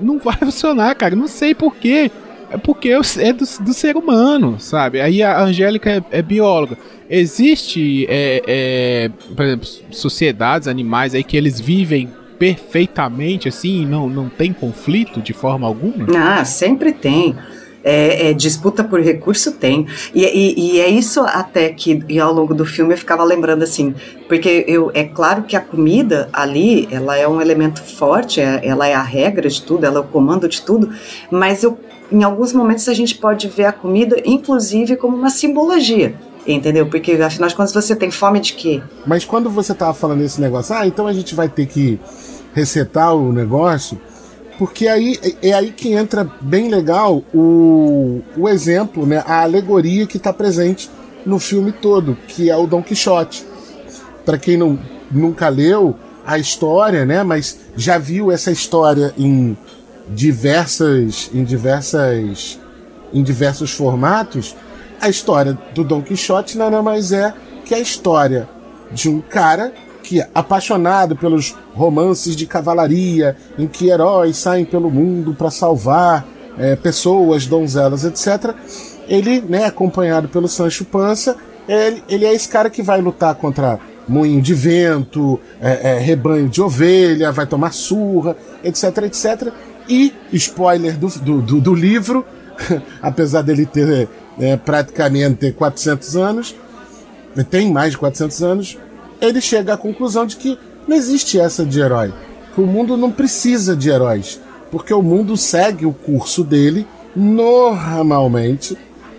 não vai funcionar, cara. Não sei porquê. É porque é do, do ser humano, sabe? Aí a Angélica é, é bióloga. Existe, é, é, por exemplo, sociedades, animais aí que eles vivem perfeitamente assim, não, não tem conflito de forma alguma? Ah, sempre tem. É, é, disputa por recurso tem. E, e, e, é isso até que ao longo do filme eu ficava lembrando assim, porque eu, é claro que a comida ali, ela é um elemento forte, é, ela é a regra de tudo, ela é o comando de tudo, mas eu, em alguns momentos a gente pode ver a comida, inclusive, como uma simbologia. Entendeu? Porque afinal de contas você tem fome de quê? Mas quando você tava falando esse negócio, ah, então a gente vai ter que resetar o negócio, porque aí é aí que entra bem legal o, o exemplo, né, a alegoria que está presente no filme todo, que é o Don Quixote. Para quem não, nunca leu a história, né, mas já viu essa história em diversas em diversas em diversos formatos, a história do Don Quixote nada mais é que a história de um cara que, apaixonado pelos romances de cavalaria, em que heróis saem pelo mundo para salvar é, pessoas, donzelas, etc., ele, né, acompanhado pelo Sancho Panza, ele, ele é esse cara que vai lutar contra moinho de vento, é, é, rebanho de ovelha, vai tomar surra, etc, etc. E, spoiler do, do, do livro, apesar dele ter é, praticamente 400 anos, tem mais de 400 anos, ele chega à conclusão de que não existe essa de herói. Que o mundo não precisa de heróis. Porque o mundo segue o curso dele normalmente,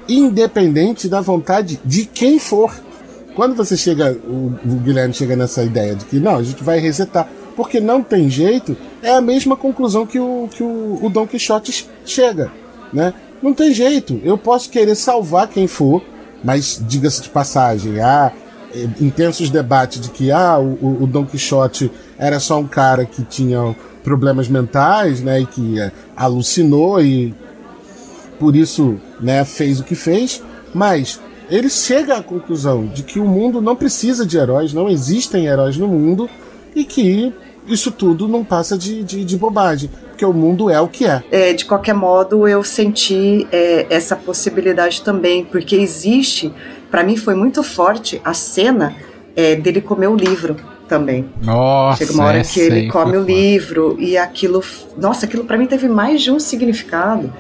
independente da vontade de quem for. Quando você chega, o, Guilherme chega nessa ideia de que não, a gente vai resetar, porque não tem jeito, é a mesma conclusão que o, que o, o Quixote chega. Né? Não tem jeito, eu posso querer salvar quem for, mas diga-se de passagem, ah, eh, intensos debates de que ah, o, o Don Quixote era só um cara que tinha problemas mentais, né, e que é, alucinou e por isso, né, fez o que fez, mas ele chega à conclusão de que o mundo não precisa de heróis, não existem heróis no mundo e que isso tudo não passa de, de, de bobagem, porque o mundo é o que é. é de qualquer modo, eu senti é, essa possibilidade também, porque existe para mim foi muito forte a cena é, dele comer o livro também. Nossa, Chega uma hora que ele come o livro e aquilo, nossa, aquilo para mim teve mais de um significado.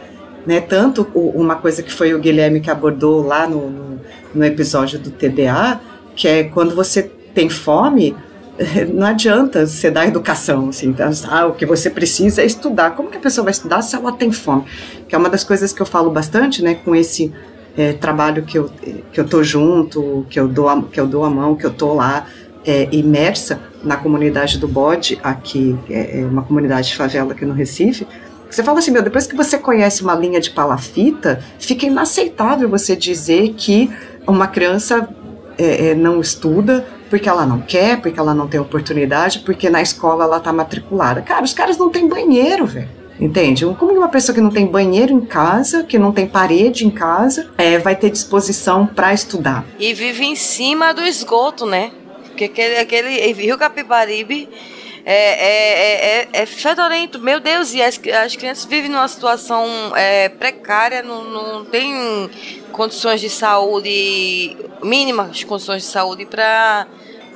Né? Tanto o- uma coisa que foi o Guilherme que abordou lá no, no, no episódio do TDA, que é quando você tem fome, não adianta você dar educação, assim, ah, o que você precisa é estudar. Como que a pessoa vai estudar se ela tem fome? Que é uma das coisas que eu falo bastante, né, com esse é, trabalho que eu, que eu tô junto, que eu dou a, que eu dou a mão, que eu tô lá é, imersa na comunidade do Bode, aqui, é, uma comunidade de favela aqui no Recife, você fala assim, meu, depois que você conhece uma linha de palafita, fica inaceitável você dizer que uma criança é, não estuda porque ela não quer, porque ela não tem oportunidade, porque na escola ela tá matriculada. Cara, os caras não têm banheiro, velho. Entende? Como uma pessoa que não tem banheiro em casa, que não tem parede em casa, é, vai ter disposição para estudar? E vive em cima do esgoto, né? Porque aquele, aquele Rio Capibaribe é, é, é, é, é fedorento, meu Deus, e as, as crianças vivem numa situação é, precária, não, não tem condições de saúde, mínimas condições de saúde para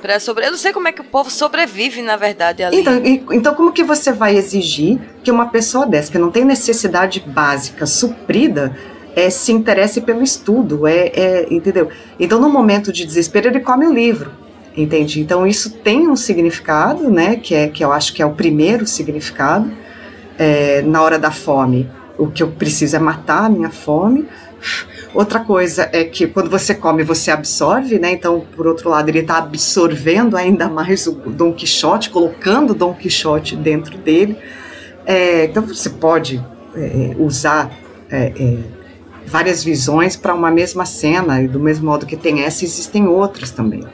para sobre. Eu não sei como é que o povo sobrevive, na verdade, ali. Então, e- então, como que você vai exigir que uma pessoa dessa, que não tem necessidade básica suprida, é, se interesse pelo estudo? É, é, entendeu? Então, no momento de desespero, ele come o livro. Entende? Então, isso tem um significado, né? Que, é, que eu acho que é o primeiro significado. É, na hora da fome, o que eu preciso é matar a minha fome. Outra coisa é que quando você come, você absorve, né? Então, por outro lado, ele está absorvendo ainda mais o Dom Quixote, colocando o Dom Quixote dentro dele. É, então, você pode é, usar é, é, várias visões para uma mesma cena, e do mesmo modo que tem essa, existem outras também.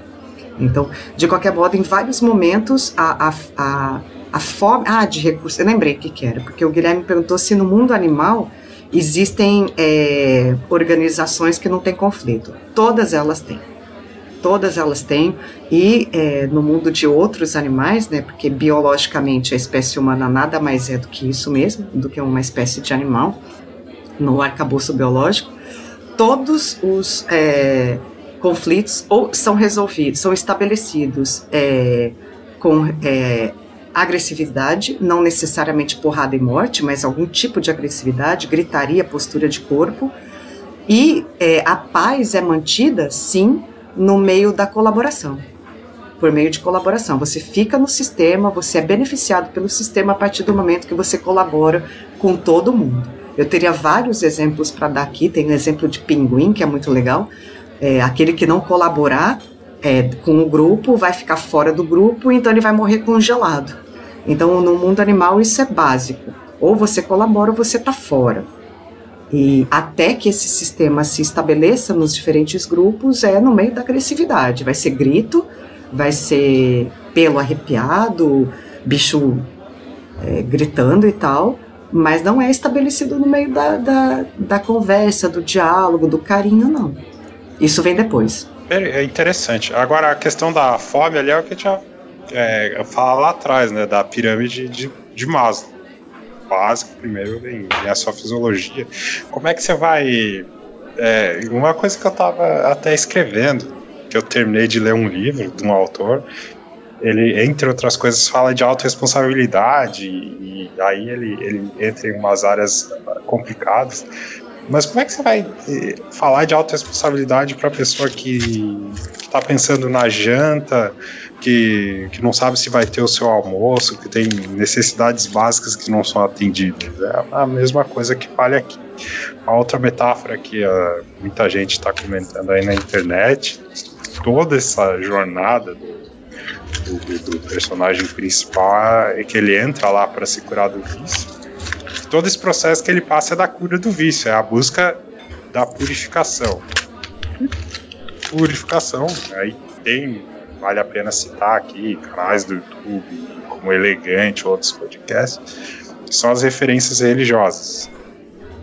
Então, de qualquer modo, em vários momentos, a, a, a, a. Ah, de recursos. Eu lembrei o que, que era, porque o Guilherme perguntou se no mundo animal existem é, organizações que não têm conflito. Todas elas têm. Todas elas têm. E é, no mundo de outros animais, né, porque biologicamente a espécie humana nada mais é do que isso mesmo, do que uma espécie de animal, no arcabouço biológico, todos os é, conflitos ou são resolvidos, são estabelecidos é, com é, agressividade, não necessariamente porrada e morte, mas algum tipo de agressividade, gritaria, postura de corpo. E é, a paz é mantida, sim, no meio da colaboração. Por meio de colaboração. Você fica no sistema, você é beneficiado pelo sistema a partir do momento que você colabora com todo mundo. Eu teria vários exemplos para dar aqui. Tem o exemplo de pinguim, que é muito legal. É, aquele que não colaborar é, com o grupo vai ficar fora do grupo, então ele vai morrer congelado. Então, no mundo animal, isso é básico. Ou você colabora ou você está fora. E até que esse sistema se estabeleça nos diferentes grupos, é no meio da agressividade. Vai ser grito, vai ser pelo arrepiado, bicho é, gritando e tal, mas não é estabelecido no meio da, da, da conversa, do diálogo, do carinho, não. Isso vem depois. É interessante. Agora, a questão da fome ali é o que a gente é, fala lá atrás, né? Da pirâmide de, de Maslow. Básico, primeiro vem a sua fisiologia. Como é que você vai. é, uma coisa que eu tava até escrevendo, que eu terminei de ler um livro de um autor, ele, entre outras coisas, fala de autorresponsabilidade, e aí ele, ele entra em umas áreas complicadas. Mas como é que você vai eh, falar de autorresponsabilidade para a pessoa que está pensando na janta, que, que não sabe se vai ter o seu almoço, que tem necessidades básicas que não são atendidas? É a mesma coisa que vale aqui. A outra metáfora que ah, muita gente está comentando aí na internet, toda essa jornada do, do- do personagem principal é que ele entra lá para se curar do vício todo esse processo que ele passa é da cura do vício, é a busca da purificação. Purificação, aí tem, vale a pena citar aqui, canais do YouTube, como Elegante, outros podcasts, são as referências religiosas.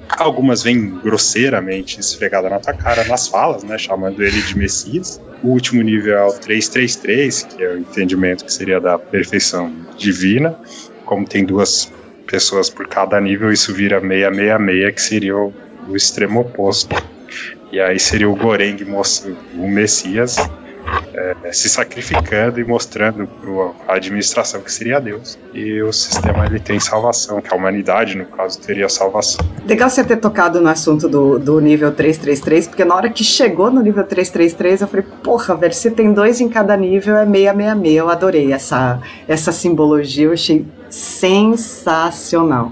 Algumas vêm grosseiramente esfregada na tua cara nas falas, né, chamando ele de Messias. O último nível é o 333, que é o entendimento que seria da perfeição divina. Como tem duas pessoas por cada nível, isso vira 666, que seria o, o extremo oposto. E aí seria o Goreng, o Messias, é, se sacrificando e mostrando para a administração que seria Deus. E o sistema ele tem salvação, que a humanidade, no caso, teria salvação. Legal você ter tocado no assunto do, do nível 333, porque na hora que chegou no nível 333, eu falei, porra, velho, se tem dois em cada nível, é 666. Eu adorei essa, essa simbologia, eu achei sensacional.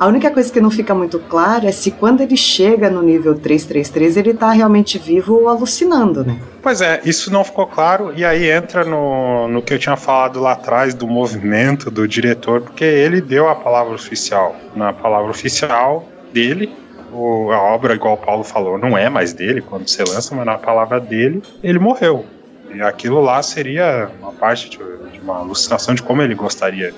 A única coisa que não fica muito clara é se quando ele chega no nível 333 ele tá realmente vivo ou alucinando, né? Pois é, isso não ficou claro, e aí entra no, no que eu tinha falado lá atrás do movimento do diretor, porque ele deu a palavra oficial. Na palavra oficial dele, o, a obra, igual o Paulo falou, não é mais dele quando você lança, mas na palavra dele, ele morreu. E aquilo lá seria uma parte de, de, uma alucinação de como ele gostaria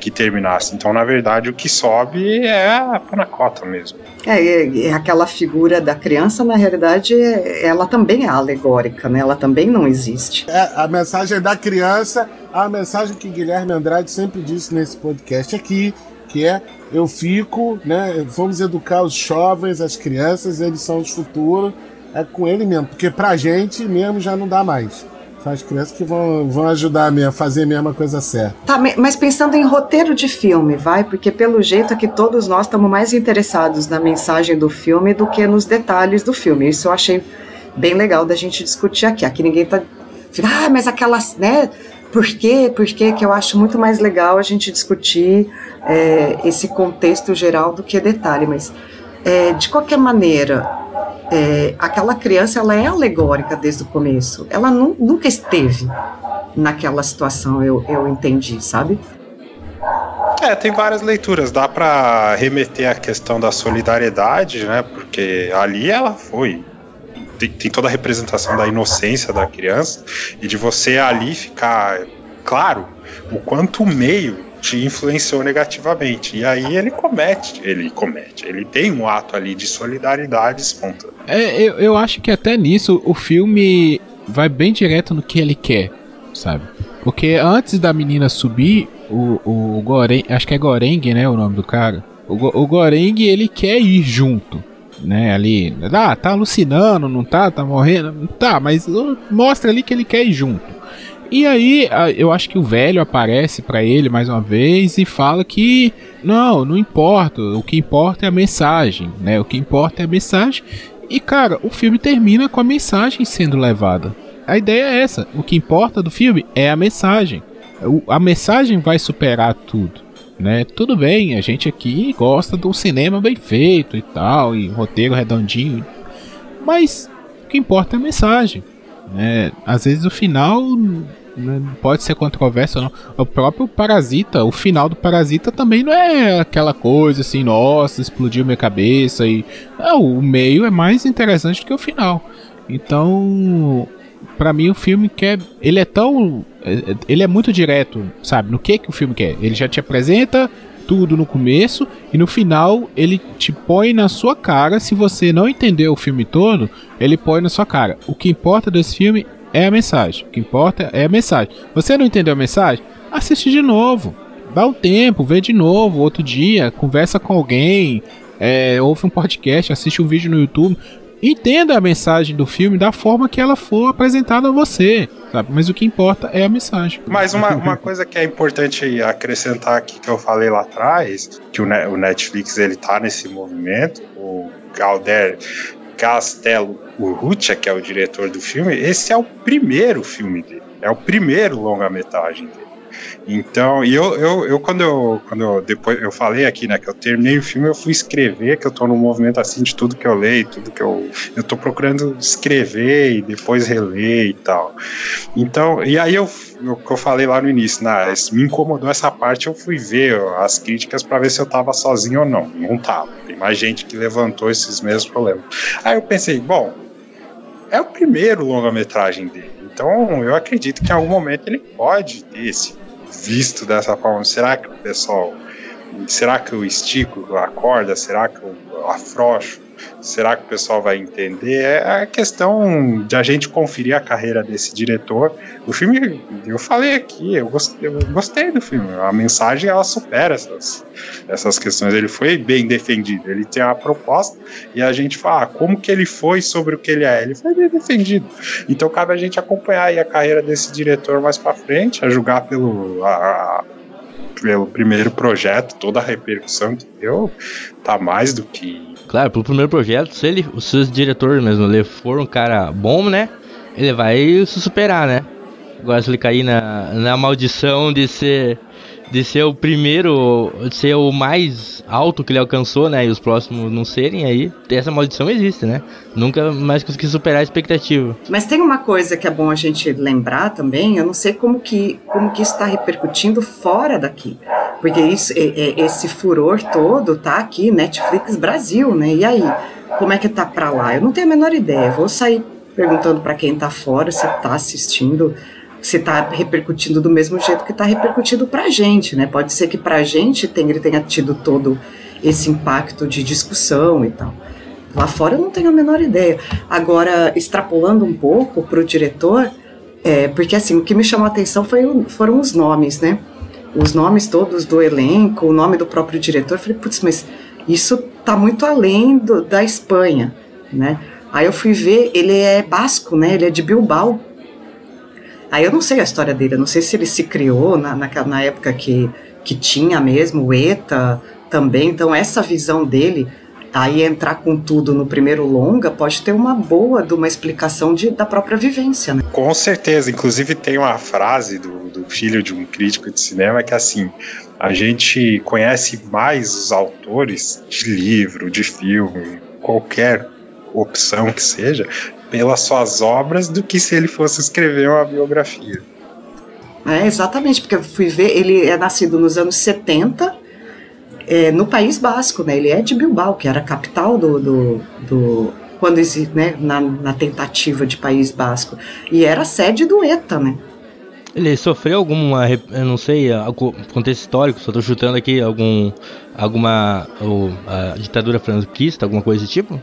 que terminasse. Então, na verdade, o que sobe é a panacota mesmo. É, é, é aquela figura da criança, na realidade, ela também é alegórica, né? Ela também não existe. É, a mensagem da criança, a mensagem que Guilherme Andrade sempre disse nesse podcast aqui, que é eu fico, né? Vamos educar os jovens, as crianças, eles são o futuro. É com ele mesmo, porque pra gente mesmo já não dá mais. São as crianças que vão, vão ajudar a fazer a mesma coisa certa. Tá, mas pensando em roteiro de filme, vai? Porque pelo jeito é que todos nós estamos mais interessados na mensagem do filme do que nos detalhes do filme. Isso eu achei bem legal da gente discutir aqui. Aqui ninguém tá. Ah, mas aquelas, né? Por quê? Por quê? Que eu acho muito mais legal a gente discutir é, esse contexto geral do que detalhe. Mas, é, de qualquer maneira, é, aquela criança ela é alegórica desde o começo. Ela nu nunca esteve naquela situação, eu, eu entendi, sabe? É, tem várias leituras. Dá para remeter à questão da solidariedade, né? Porque ali ela foi. Tem, tem, toda a representação da inocência da criança e de você ali ficar claro o quanto o meio te influenciou negativamente. E aí ele comete, ele comete, ele tem um ato ali de solidariedade espontânea. É, eu, eu acho que até nisso o filme vai bem direto no que ele quer, sabe? Porque antes da menina subir, o, o Goreng, acho que é Goreng, né, o nome do cara. O, o Goreng, ele quer ir junto, né, ali. Ah, tá alucinando, não tá? Tá morrendo? Tá, mas mostra ali que ele quer ir junto. E aí, eu acho que o velho aparece para ele mais uma vez e fala que não, não importa, o que importa é a mensagem, né? O que importa é a mensagem. E cara, o filme termina com a mensagem sendo levada. A ideia é essa, o que importa do filme é a mensagem. A mensagem vai superar tudo, né? Tudo bem, a gente aqui gosta um cinema bem feito e tal, e roteiro redondinho, mas o que importa é a mensagem. Né? Às vezes o final né, pode ser controverso ou não. O próprio Parasita, o final do Parasita também não é aquela coisa assim, nossa, explodiu minha cabeça e não, o meio é mais interessante do que o final. Então, para mim o filme quer, ele é tão, ele é muito direto, sabe? No que que o filme quer? Ele já te apresenta tudo no começo e no final ele te põe na sua cara. Se você não entendeu o filme todo, ele põe na sua cara. O que importa desse filme é a mensagem. O que importa é a mensagem. Você não entendeu a mensagem? Assiste de novo. Dá um tempo, vê de novo, outro dia, conversa com alguém, é, ouve um podcast, assiste um vídeo no YouTube. Entenda a mensagem do filme da forma que ela for apresentada a você, sabe? Mas o que importa é a mensagem. Mas uma, uma coisa que é importante acrescentar aqui que eu falei lá atrás, que o, Netflix ele tá nesse movimento, o Galder Castelo Urrutia, que é o diretor do filme, esse é o primeiro filme dele. É o primeiro longa-metragem dele. Então, e eu, eu, eu, quando eu quando eu, depois eu falei aqui, né, que eu terminei o filme, eu fui escrever, que eu tô num movimento assim de tudo que eu leio, tudo que eu eu tô procurando escrever e depois reler e tal. Então, e aí eu o que eu falei lá no início, né, me incomodou essa parte, eu fui ver as críticas para ver se eu tava sozinho ou não. Não tava. Tem mais gente que levantou esses mesmos problemas. Aí eu pensei, bom, é o primeiro longa-metragem dele. Então, eu acredito que em algum momento ele pode ter esse visto dessa forma? Será que o pessoal. Será que eu estico a corda? Será que eu afrouxo? Será que o pessoal vai entender? É a questão de a gente conferir a carreira desse diretor. O filme, eu falei aqui, eu gostei, eu gostei do filme. A mensagem ela supera essas, essas questões. Ele foi bem defendido. Ele tem uma proposta e a gente fala ah, como que ele foi sobre o que ele é. Ele foi bem defendido. Então cabe a gente acompanhar a carreira desse diretor mais para frente, a julgar pelo a, pelo primeiro projeto, toda a repercussão que deu, tá mais do que Claro, pro primeiro projeto, se ele, se o diretor mesmo ele for um cara bom, né? Ele vai se superar, né? Agora se ele cair na, na maldição de ser de ser o primeiro, de ser o mais alto que ele alcançou, né? E os próximos não serem, aí essa maldição existe, né? Nunca mais consegui superar a expectativa. Mas tem uma coisa que é bom a gente lembrar também, eu não sei como que, como que está repercutindo fora daqui. Porque isso, esse furor todo tá aqui, Netflix Brasil, né? E aí, como é que tá para lá? Eu não tenho a menor ideia. Vou sair perguntando para quem tá fora se tá assistindo se está repercutindo do mesmo jeito que está repercutindo para a gente, né? Pode ser que para a gente tenha, tenha tido todo esse impacto de discussão e tal. Lá fora eu não tenho a menor ideia. Agora, extrapolando um pouco para o diretor, é, porque assim, o que me chamou a atenção foi, foram os nomes, né? Os nomes todos do elenco, o nome do próprio diretor. Eu falei, putz, mas isso tá muito além do, da Espanha, né? Aí eu fui ver, ele é basco, né? Ele é de Bilbao. Aí eu não sei a história dele, eu não sei se ele se criou na, na, na época que, que tinha mesmo o ETA também, então essa visão dele, aí entrar com tudo no primeiro longa, pode ter uma boa de uma explicação de, da própria vivência, né? Com certeza, inclusive tem uma frase do, do filho de um crítico de cinema que é assim, a gente conhece mais os autores de livro, de filme, qualquer opção que seja, pelas suas obras do que se ele fosse escrever uma biografia. É, exatamente, porque eu fui ver, ele é nascido nos anos 70, é, no País Basco, né? Ele é de Bilbao, que era a capital do. do, do quando né, na, na tentativa de País Basco. E era sede do ETA, né? Ele sofreu alguma, eu não sei, contexto histórico, só tô chutando aqui algum, alguma ou, ditadura franquista, alguma coisa desse tipo?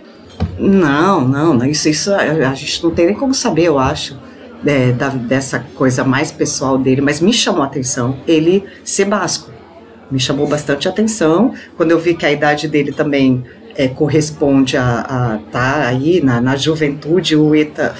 Não, não, não isso, isso a gente não tem nem como saber, eu acho. É, da, dessa coisa mais pessoal dele, mas me chamou a atenção ele ser basco. Me chamou bastante atenção quando eu vi que a idade dele também é, corresponde a, a tá aí na, na juventude, o ETA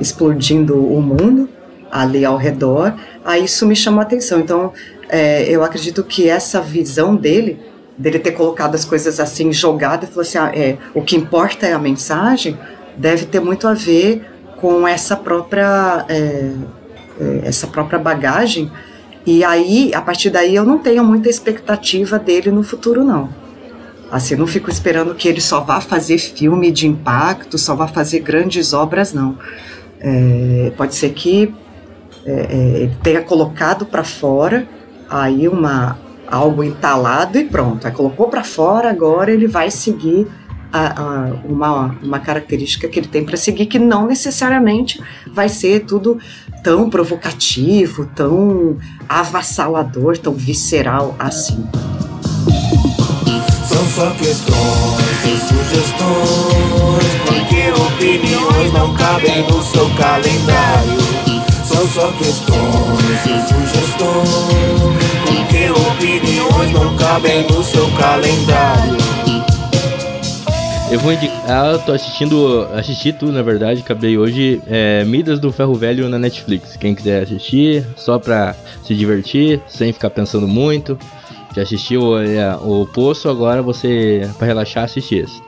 explodindo o mundo ali ao redor. Aí isso me chamou atenção. Então é, eu acredito que essa visão dele dele ter colocado as coisas assim jogadas, falou assim, ah, é, o que importa é a mensagem, deve ter muito a ver com essa própria é, é, essa própria bagagem. E aí, a partir daí, eu não tenho muita expectativa dele no futuro, não. Assim, não fico esperando que ele só vá fazer filme de impacto, só vá fazer grandes obras, não. É, pode ser que é, é, ele tenha colocado para fora aí uma, algo entalado e pronto. Aí colocou para fora, agora ele vai seguir a, a, uma, uma característica que ele tem para seguir, que não necessariamente vai ser tudo tão provocativo, tão avassalador, tão visceral assim. São só questões e sugestões, porque opiniões não cabem no seu calendário. São só questões e sugestões Porque opiniões não cabem no seu calendário eu vou indicar. Ah, eu tô assistindo. Assisti tudo, na verdade. Acabei hoje. É, Midas do Ferro Velho na Netflix. Quem quiser assistir, só pra se divertir, sem ficar pensando muito. Já assistiu é, o Poço, agora você, pra relaxar, assistir esse.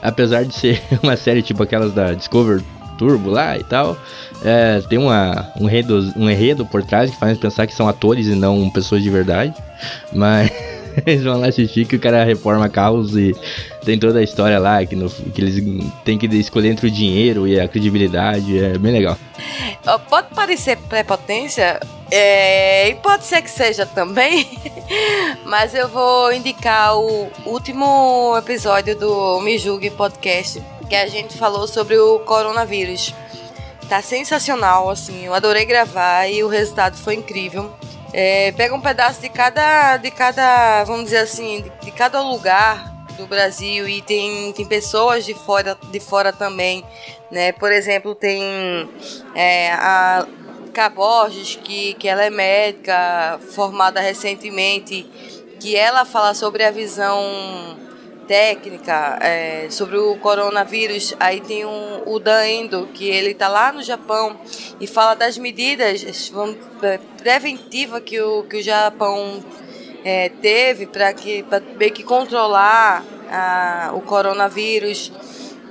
Apesar de ser uma série tipo aquelas da Discover Turbo lá e tal. É, tem uma, um, enredo, um enredo por trás que faz pensar que são atores e não pessoas de verdade. Mas eles vão lá assistir que o cara reforma carros e tem toda a história lá que, no, que eles têm que escolher entre o dinheiro e a credibilidade. É bem legal. Pode parecer prepotência, é, e pode ser que seja também, mas eu vou indicar o último episódio do Me Julgue Podcast que a gente falou sobre o coronavírus. Tá sensacional, assim, eu adorei gravar e o resultado foi incrível. É, pega um pedaço de cada, de cada, vamos dizer assim, de, de cada lugar do Brasil e tem, tem pessoas de fora, de fora também, né? Por exemplo, tem é, a Caborges, que, que ela é médica, formada recentemente, que ela fala sobre a visão técnica é, sobre o coronavírus. Aí tem um, o Dan Endo, que ele está lá no Japão e fala das medidas é, preventivas que o, que o Japão é, teve para que meio que controlar a, o coronavírus.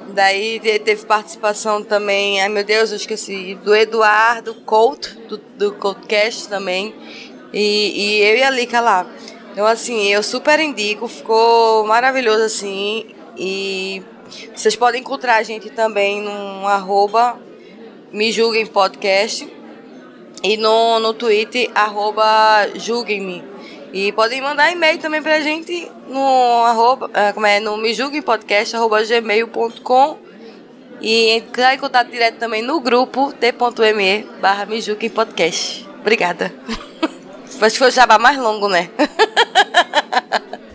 Daí teve participação também, ai meu Deus, eu esqueci, do Eduardo Couto, do, do Coldcast também. E, e eu e a Lika lá. Então, assim, eu super indico, ficou maravilhoso assim. E vocês podem encontrar a gente também no arroba Me Julguem Podcast e no, no Twitter, arroba Julguem-me. E podem mandar e-mail também pra gente no arroba, eh, como é, no me podcast, arroba gmail.com e entrar em contato direto também no grupo t.me barra me podcast. Obrigada. Acho que foi o jabá mais longo, né?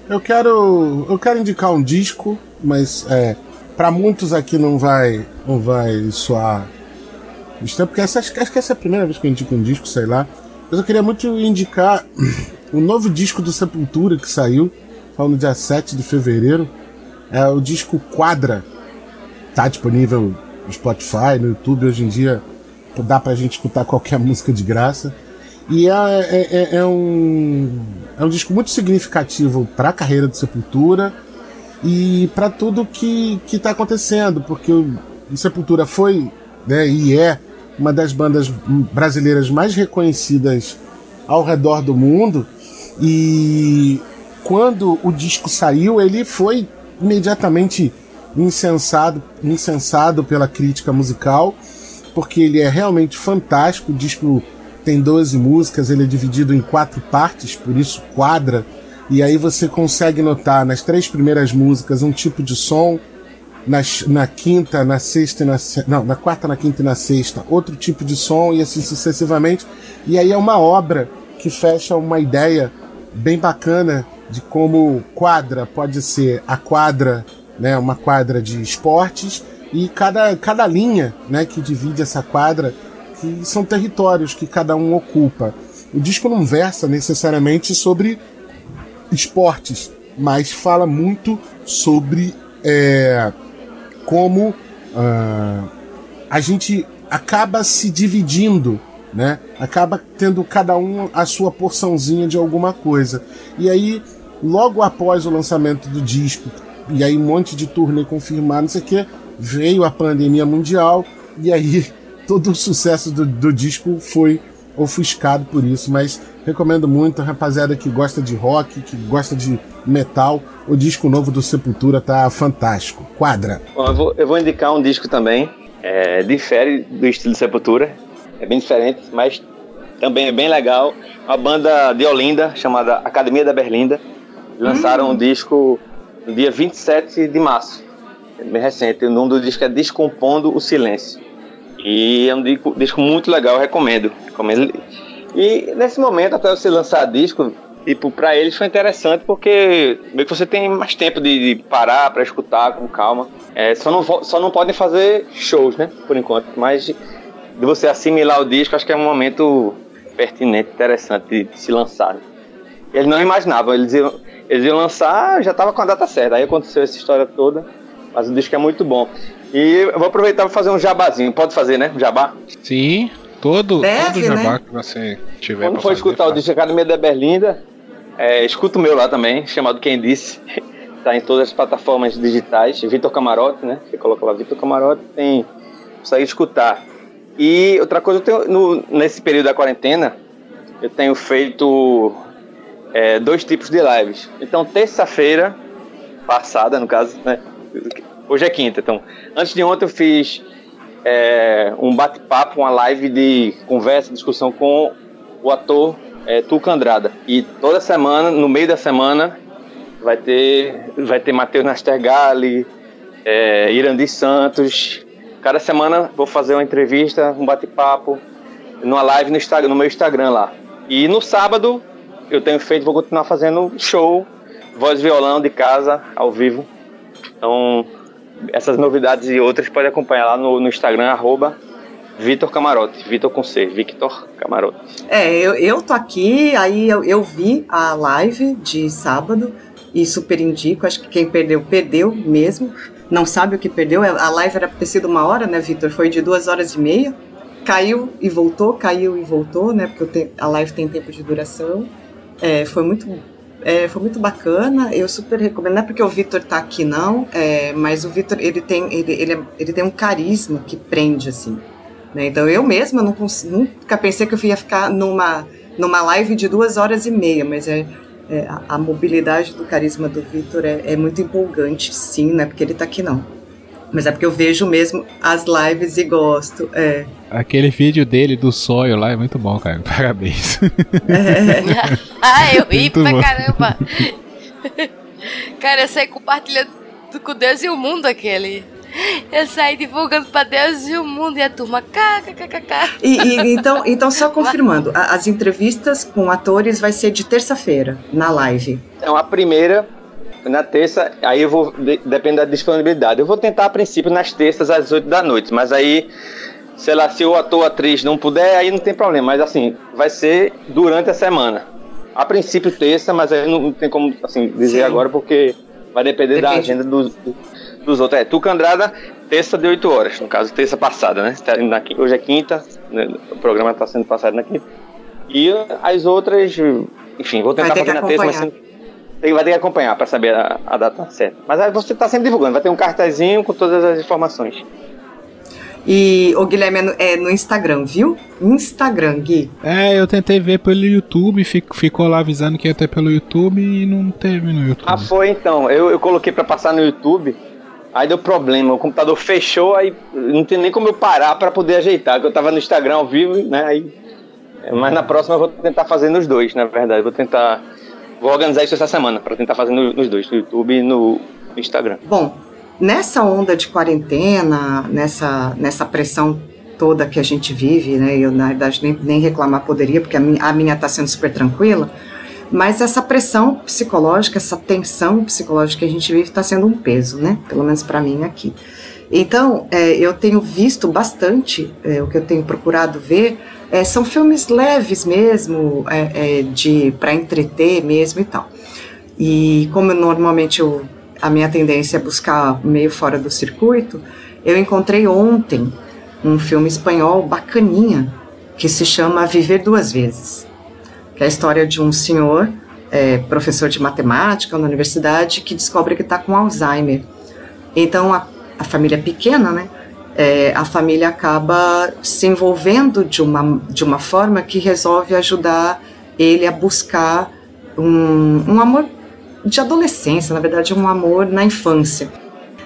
eu quero. Eu quero indicar um disco, mas é, muitos aqui não vai. não vai soar. Porque essa, acho, que essa é a primeira vez que eu indico um disco, sei lá. Mas eu queria muito indicar o novo disco do Sepultura que saiu, no dia 7 de fevereiro. É o disco Quadra. Tá disponível no Spotify, no YouTube. Hoje em dia dá pra gente escutar qualquer música de graça. E é, é, é, um, é um disco muito significativo para a carreira do Sepultura e para tudo que está acontecendo, porque o, o Sepultura foi né, e é uma das bandas brasileiras mais reconhecidas ao redor do mundo. E quando o disco saiu, ele foi imediatamente incensado, incensado pela crítica musical, porque ele é realmente fantástico. O disco tem 12 músicas, ele é dividido em quatro partes, por isso quadra. E aí você consegue notar nas três primeiras músicas um tipo de som, nas, na quinta, na sexta e na não, na quarta, na quinta e na sexta, outro tipo de som e assim sucessivamente. E aí é uma obra que fecha uma ideia bem bacana de como quadra pode ser a quadra, né, uma quadra de esportes e cada, cada linha, né, que divide essa quadra que são territórios que cada um ocupa. O disco não versa necessariamente sobre esportes, mas fala muito sobre é, como uh, a gente acaba se dividindo, né? Acaba tendo cada um a sua porçãozinha de alguma coisa. E aí, logo após o lançamento do disco, e aí um monte de turnê confirmado, não sei o que, veio a pandemia mundial, e aí todo o sucesso do, do disco foi ofuscado por isso, mas recomendo muito, rapaziada que gosta de rock, que gosta de metal, o disco novo do Sepultura tá fantástico. Quadra. Bom, eu, vou, eu vou indicar um disco também, é, difere do estilo Sepultura, é bem diferente, mas também é bem legal. Uma banda de Olinda chamada Academia da Berlinda lançaram hum. um disco no dia 27 de março, bem recente. O nome do disco é Descompondo o Silêncio. E é um disco, disco muito legal, recomendo. recomendo. E nesse momento, até você lançar disco, tipo, pra eles foi interessante porque meio que você tem mais tempo de, de parar para escutar com calma. É, só, não, só não podem fazer shows, né? Por enquanto. Mas de, você assimilar o disco, acho que é um momento pertinente, interessante de, de se lançar. Eles não imaginavam, eles iam, eles iam lançar, já tava com a data certa. Aí aconteceu essa história toda. Mas o disco é muito bom. E eu vou aproveitar para fazer um jabazinho. Pode fazer, né? Jabá? Sim, todo, Deve, todo jabá né? que você tiver Quando for escutar faz. o disco Academia da Berlinda, é, escuta o meu lá também, chamado Quem Disse. tá em todas as plataformas digitais. Vitor Camarote, né? Você coloca lá Vitor Camarote, tem. Consegue escutar. E outra coisa, eu tenho, no, nesse período da quarentena, eu tenho feito é, dois tipos de lives. Então, terça-feira passada, no caso, né? Hoje é quinta, então. Antes de ontem eu fiz é, um bate-papo, uma live de conversa, discussão com o ator é, Tuca Andrada. E toda semana, no meio da semana, vai ter, vai ter Matheus Nastergali, é, Irandi Santos. Cada semana vou fazer uma entrevista, um bate-papo, numa live no, Instagram, no meu Instagram lá. E no sábado eu tenho feito, vou continuar fazendo show voz e violão de casa, ao vivo. Então, essas novidades e outras pode acompanhar lá no, no Instagram, arroba Vitor Camarote, Vitor com C, Victor Camarote. É, eu, eu tô aqui, aí eu, eu vi a live de sábado e super indico, acho que quem perdeu, perdeu mesmo. Não sabe o que perdeu, a live era ter sido uma hora, né, Vitor? Foi de duas horas e meia. Caiu e voltou, caiu e voltou, né? Porque a live tem tempo de duração. É, foi muito é, foi muito bacana, eu super recomendo. Não é porque o Vitor tá aqui, não, é, mas o Vitor ele tem, ele, ele, é, ele tem um carisma que prende, assim. Né? Então eu mesma não nunca pensei que eu ia ficar numa, numa live de duas horas e meia, mas é, é a, a, mobilidade do carisma do Vitor é, é, muito empolgante, sim, não é porque ele tá aqui, não. Mas é porque eu vejo mesmo as lives e gosto. É. Aquele vídeo dele do sonho lá é muito bom, cara. Parabéns. É. ah, eu ri muito pra bom. caramba. cara, eu saí compartilhando com Deus e o mundo aquele. Eu saí divulgando pra Deus e o mundo e a turma kkkk. E, e, então, então, só confirmando, as entrevistas com atores vai ser de terça-feira, na live. Então, a primeira na terça, aí eu vou, depende da disponibilidade. Eu vou tentar a princípio nas terças às 8 da noite, mas aí, sei lá, se o ator ou atriz não puder, aí não tem problema. Mas assim, vai ser durante a semana. A princípio terça, mas aí não tem como assim, dizer Sim. agora porque vai depender Depende. da agenda dos, dos outros. É, Tuca Andrada, terça de 8 horas, no caso, terça passada, né? Tá hoje é quinta, né? o programa está sendo passado na quinta. E as outras, enfim, vou tentar fazer na terça, mas vai ter que acompanhar para saber a, a, data certa. Mas aí você está sempre divulgando, vai ter um cartazinho com todas as informações. E o Guilherme é no, é no, Instagram, viu? Instagram, Gui. É, eu tentei ver pelo YouTube, fico, ficou lá avisando que ia ter pelo YouTube e não teve no YouTube. Ah, foi então. Eu, eu coloquei para passar no YouTube, aí deu problema, o computador fechou, aí não tem nem como eu parar para poder ajeitar, que eu tava no Instagram ao vivo, né? Aí, mas na próxima eu vou tentar fazer nos dois, na verdade. Vou tentar Vou organizar isso essa semana para tentar fazer nos dois, no YouTube e no Instagram. Bom, nessa onda de quarentena, nessa, nessa pressão toda que a gente vive, né? Eu na verdade nem, nem reclamar poderia, porque a minha, a minha tá sendo super tranquila. Mas essa pressão psicológica, essa tensão psicológica que a gente vive está sendo um peso, né? Pelo menos para mim aqui. Então, é, eu tenho visto bastante, é, o que eu tenho procurado ver, é, são filmes leves mesmo, é, é, de para entreter mesmo e tal. E como normalmente eu, a minha tendência é buscar meio fora do circuito, eu encontrei ontem um filme espanhol bacaninha que se chama Viver Duas Vezes, que é a história de um senhor, é, professor de matemática na universidade, que descobre que está com Alzheimer. Então a, a família é pequena, né? É, a família acaba se envolvendo de uma, de uma forma que resolve ajudar ele a buscar um, um amor de adolescência, na verdade, um amor na infância.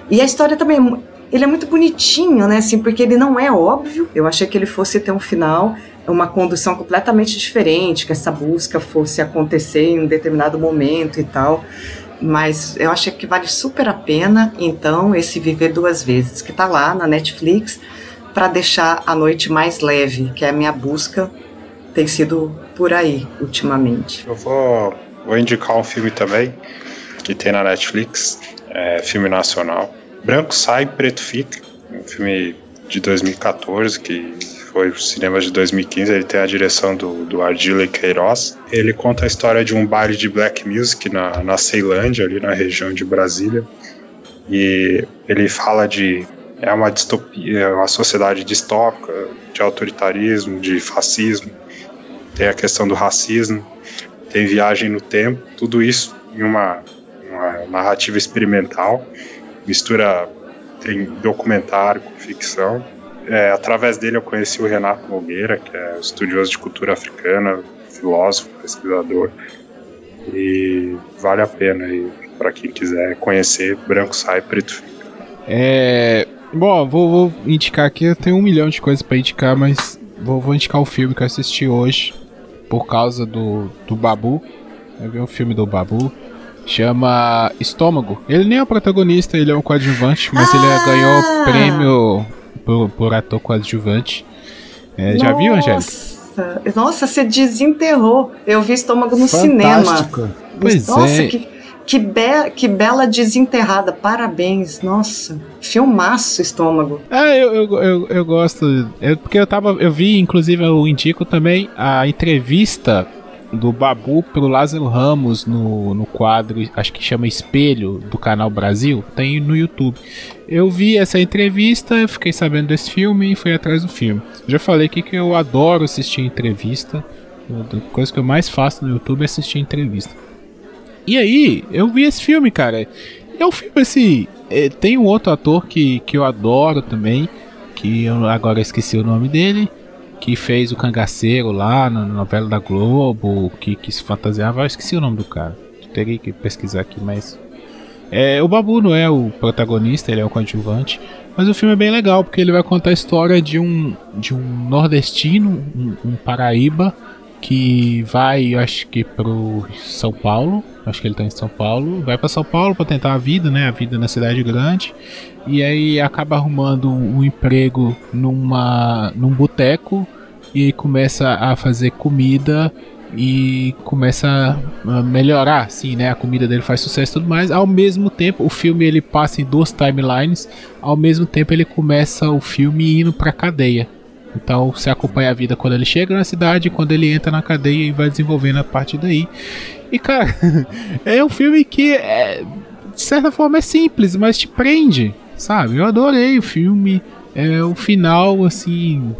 E a história também é ele é muito bonitinho, né? Assim, porque ele não é óbvio. Eu achei que ele fosse ter um final, uma condução completamente diferente, que essa busca fosse acontecer em um determinado momento e tal mas eu acho que vale super a pena, então, esse Viver Duas Vezes, que está lá na Netflix, para deixar a noite mais leve, que é a minha busca, tem sido por aí ultimamente. Eu vou, vou indicar um filme também, que tem na Netflix, é, filme nacional. Branco Sai, Preto Fica, um filme de 2014 que foi o cinema de 2015, ele tem a direção do, do Ardila Queiroz. Ele conta a história de um baile de black music na, na Ceilândia, ali na região de Brasília. E ele fala de. É uma distopia, é uma sociedade distópica, de autoritarismo, de fascismo. Tem a questão do racismo, tem viagem no tempo, tudo isso em uma, uma narrativa experimental. Mistura. Tem documentário com ficção é, através dele eu conheci o Renato Nogueira, que é estudioso de cultura africana, filósofo, pesquisador. E vale a pena aí para quem quiser conhecer, branco sai, preto fica. É. Bom, vou, vou indicar aqui, eu tenho um milhão de coisas para indicar, mas vou, vou, indicar o filme que eu assisti hoje por causa do, do Babu. Eu vi um filme do Babu. Chama Estômago. Ele nem é o protagonista, ele é um coadjuvante, mas ah! ele ganhou prêmio por, por ator coadjuvante. É, já viu, Angélica? Nossa, você desenterrou. Eu vi estômago no Fantástico. cinema. Pois Nossa, é. que, Que, be que bela desenterrada, parabéns, nossa, filmaço estômago. Ah, eu, eu, eu, eu gosto, eu, porque eu tava, eu vi, inclusive eu indico também a entrevista do Babu pro Lázaro Ramos no, no quadro, acho que chama Espelho, do canal Brasil, tem no YouTube. Eu vi essa entrevista, fiquei sabendo desse filme e fui atrás do filme. Já falei aqui que eu adoro assistir entrevista, a coisa que eu mais faço no YouTube é assistir entrevista. E aí, eu vi esse filme, cara. É um filme assim. É, tem um outro ator que, que eu adoro também, que eu agora esqueci o nome dele que fez o cangaceiro lá na novela da Globo, que, que se fantasiava. Eu esqueci o nome do cara. Teria que pesquisar aqui, mas. É, o Babu não é o protagonista, ele é o coadjuvante. Mas o filme é bem legal, porque ele vai contar a história de um, de um nordestino, um, um paraíba, que vai, acho que pro São Paulo, acho que ele tá em São Paulo, vai para São Paulo para tentar a vida, né, a vida na cidade grande, e aí acaba arrumando um, emprego numa num boteco e começa a fazer comida e começa a melhorar, assim, né? A comida dele faz sucesso e tudo mais. Ao mesmo tempo, o filme ele passa em duas timelines. Ao mesmo tempo, ele começa o filme indo pra cadeia. Então você acompanha a vida quando ele chega na cidade, quando ele entra na cadeia e vai desenvolvendo a partir daí. E cara, é um filme que é, de certa forma é simples, mas te prende, sabe? Eu adorei o filme. É o final assim,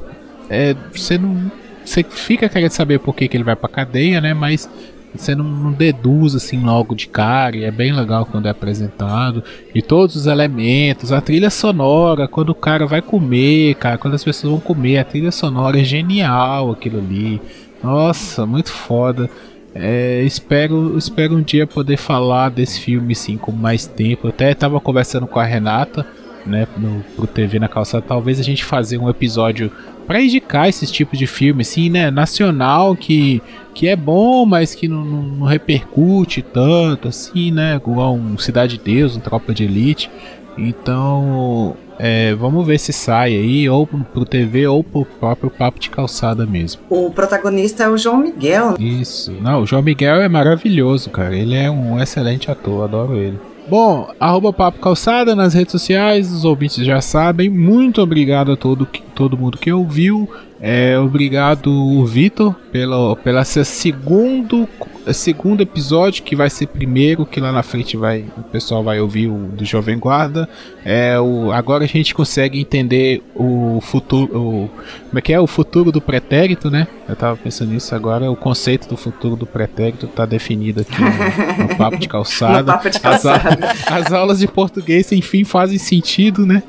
é, você não você fica querendo saber por que, que ele vai pra cadeia, né? Mas você não, não, deduz assim logo de cara, e é bem legal quando é apresentado. E todos os elementos, a trilha sonora, quando o cara vai comer, cara, quando as pessoas vão comer, a trilha sonora é genial aquilo ali. Nossa, muito foda. É, espero, espero um dia poder falar desse filme sim com mais tempo. Eu até estava conversando com a Renata, né, no, pro TV na calçada. Talvez a gente fazer um episódio para indicar esses tipos de filme, assim, né? Nacional que, que é bom, mas que não, não, não repercute tanto, assim, né? Igual um Cidade de Deus, um Tropa de Elite. Então, é, vamos ver se sai aí, ou pro TV, ou pro próprio Papo de Calçada mesmo. O protagonista é o João Miguel. Isso. Não, o João Miguel é maravilhoso, cara. Ele é um excelente ator, adoro ele. Bom, arroba Papo Calçada nas redes sociais, os ouvintes já sabem. Muito obrigado a todo, todo mundo que ouviu. É, obrigado, Vitor, pelo, pela seu segundo, segundo episódio, que vai ser primeiro, que lá na frente vai, o pessoal vai ouvir o do Jovem Guarda. É, o, agora a gente consegue entender o futuro. O, como é que é? O futuro do pretérito, né? Eu tava pensando nisso agora. O conceito do futuro do pretérito está definido aqui no, no, papo de calçada. papo de calçada. As, as aulas de português, enfim, fazem sentido, né?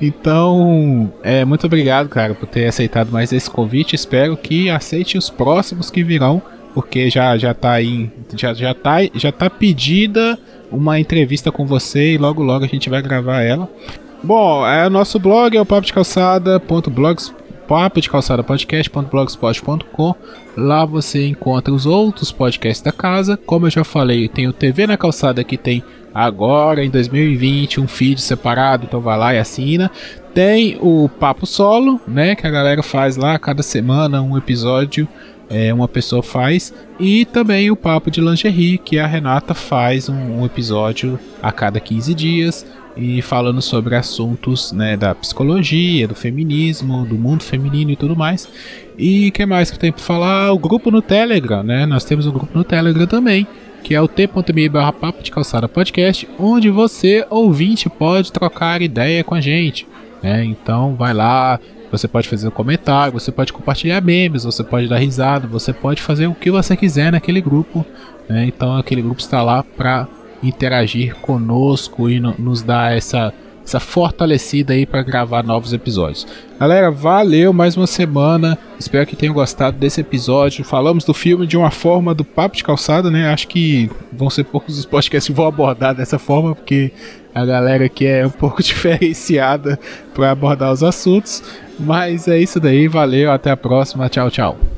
Então, é, muito obrigado, cara, por ter aceitado mais esse convite. Espero que aceite os próximos que virão, porque já já tá aí, já já tá, já tá pedida uma entrevista com você e logo logo a gente vai gravar ela. Bom, é o nosso blog é o papo de papo de calçada podcast.blogspot.com. Lá você encontra os outros podcasts da casa. Como eu já falei, tem o TV na calçada que tem agora em 2020 um feed separado, então vai lá e assina. Tem o Papo Solo, né, que a galera faz lá cada semana um episódio, é, uma pessoa faz, e também o Papo de Lingerie, que a Renata faz um, um episódio a cada 15 dias e falando sobre assuntos né, da psicologia, do feminismo, do mundo feminino e tudo mais. E que mais que tem para falar? O grupo no Telegram, né? Nós temos um grupo no Telegram também, que é o t.me papo de calçada podcast, onde você, ouvinte, pode trocar ideia com a gente. Né? Então vai lá, você pode fazer um comentário, você pode compartilhar memes, você pode dar risada, você pode fazer o que você quiser naquele grupo. Né? Então aquele grupo está lá para interagir conosco e no, nos dar essa essa fortalecida aí para gravar novos episódios. Galera, valeu mais uma semana. Espero que tenham gostado desse episódio. Falamos do filme de uma forma do papo de calçada, né? Acho que vão ser poucos os podcasts que vão abordar dessa forma, porque a galera aqui é um pouco diferenciada para abordar os assuntos. Mas é isso daí, valeu, até a próxima, tchau, tchau.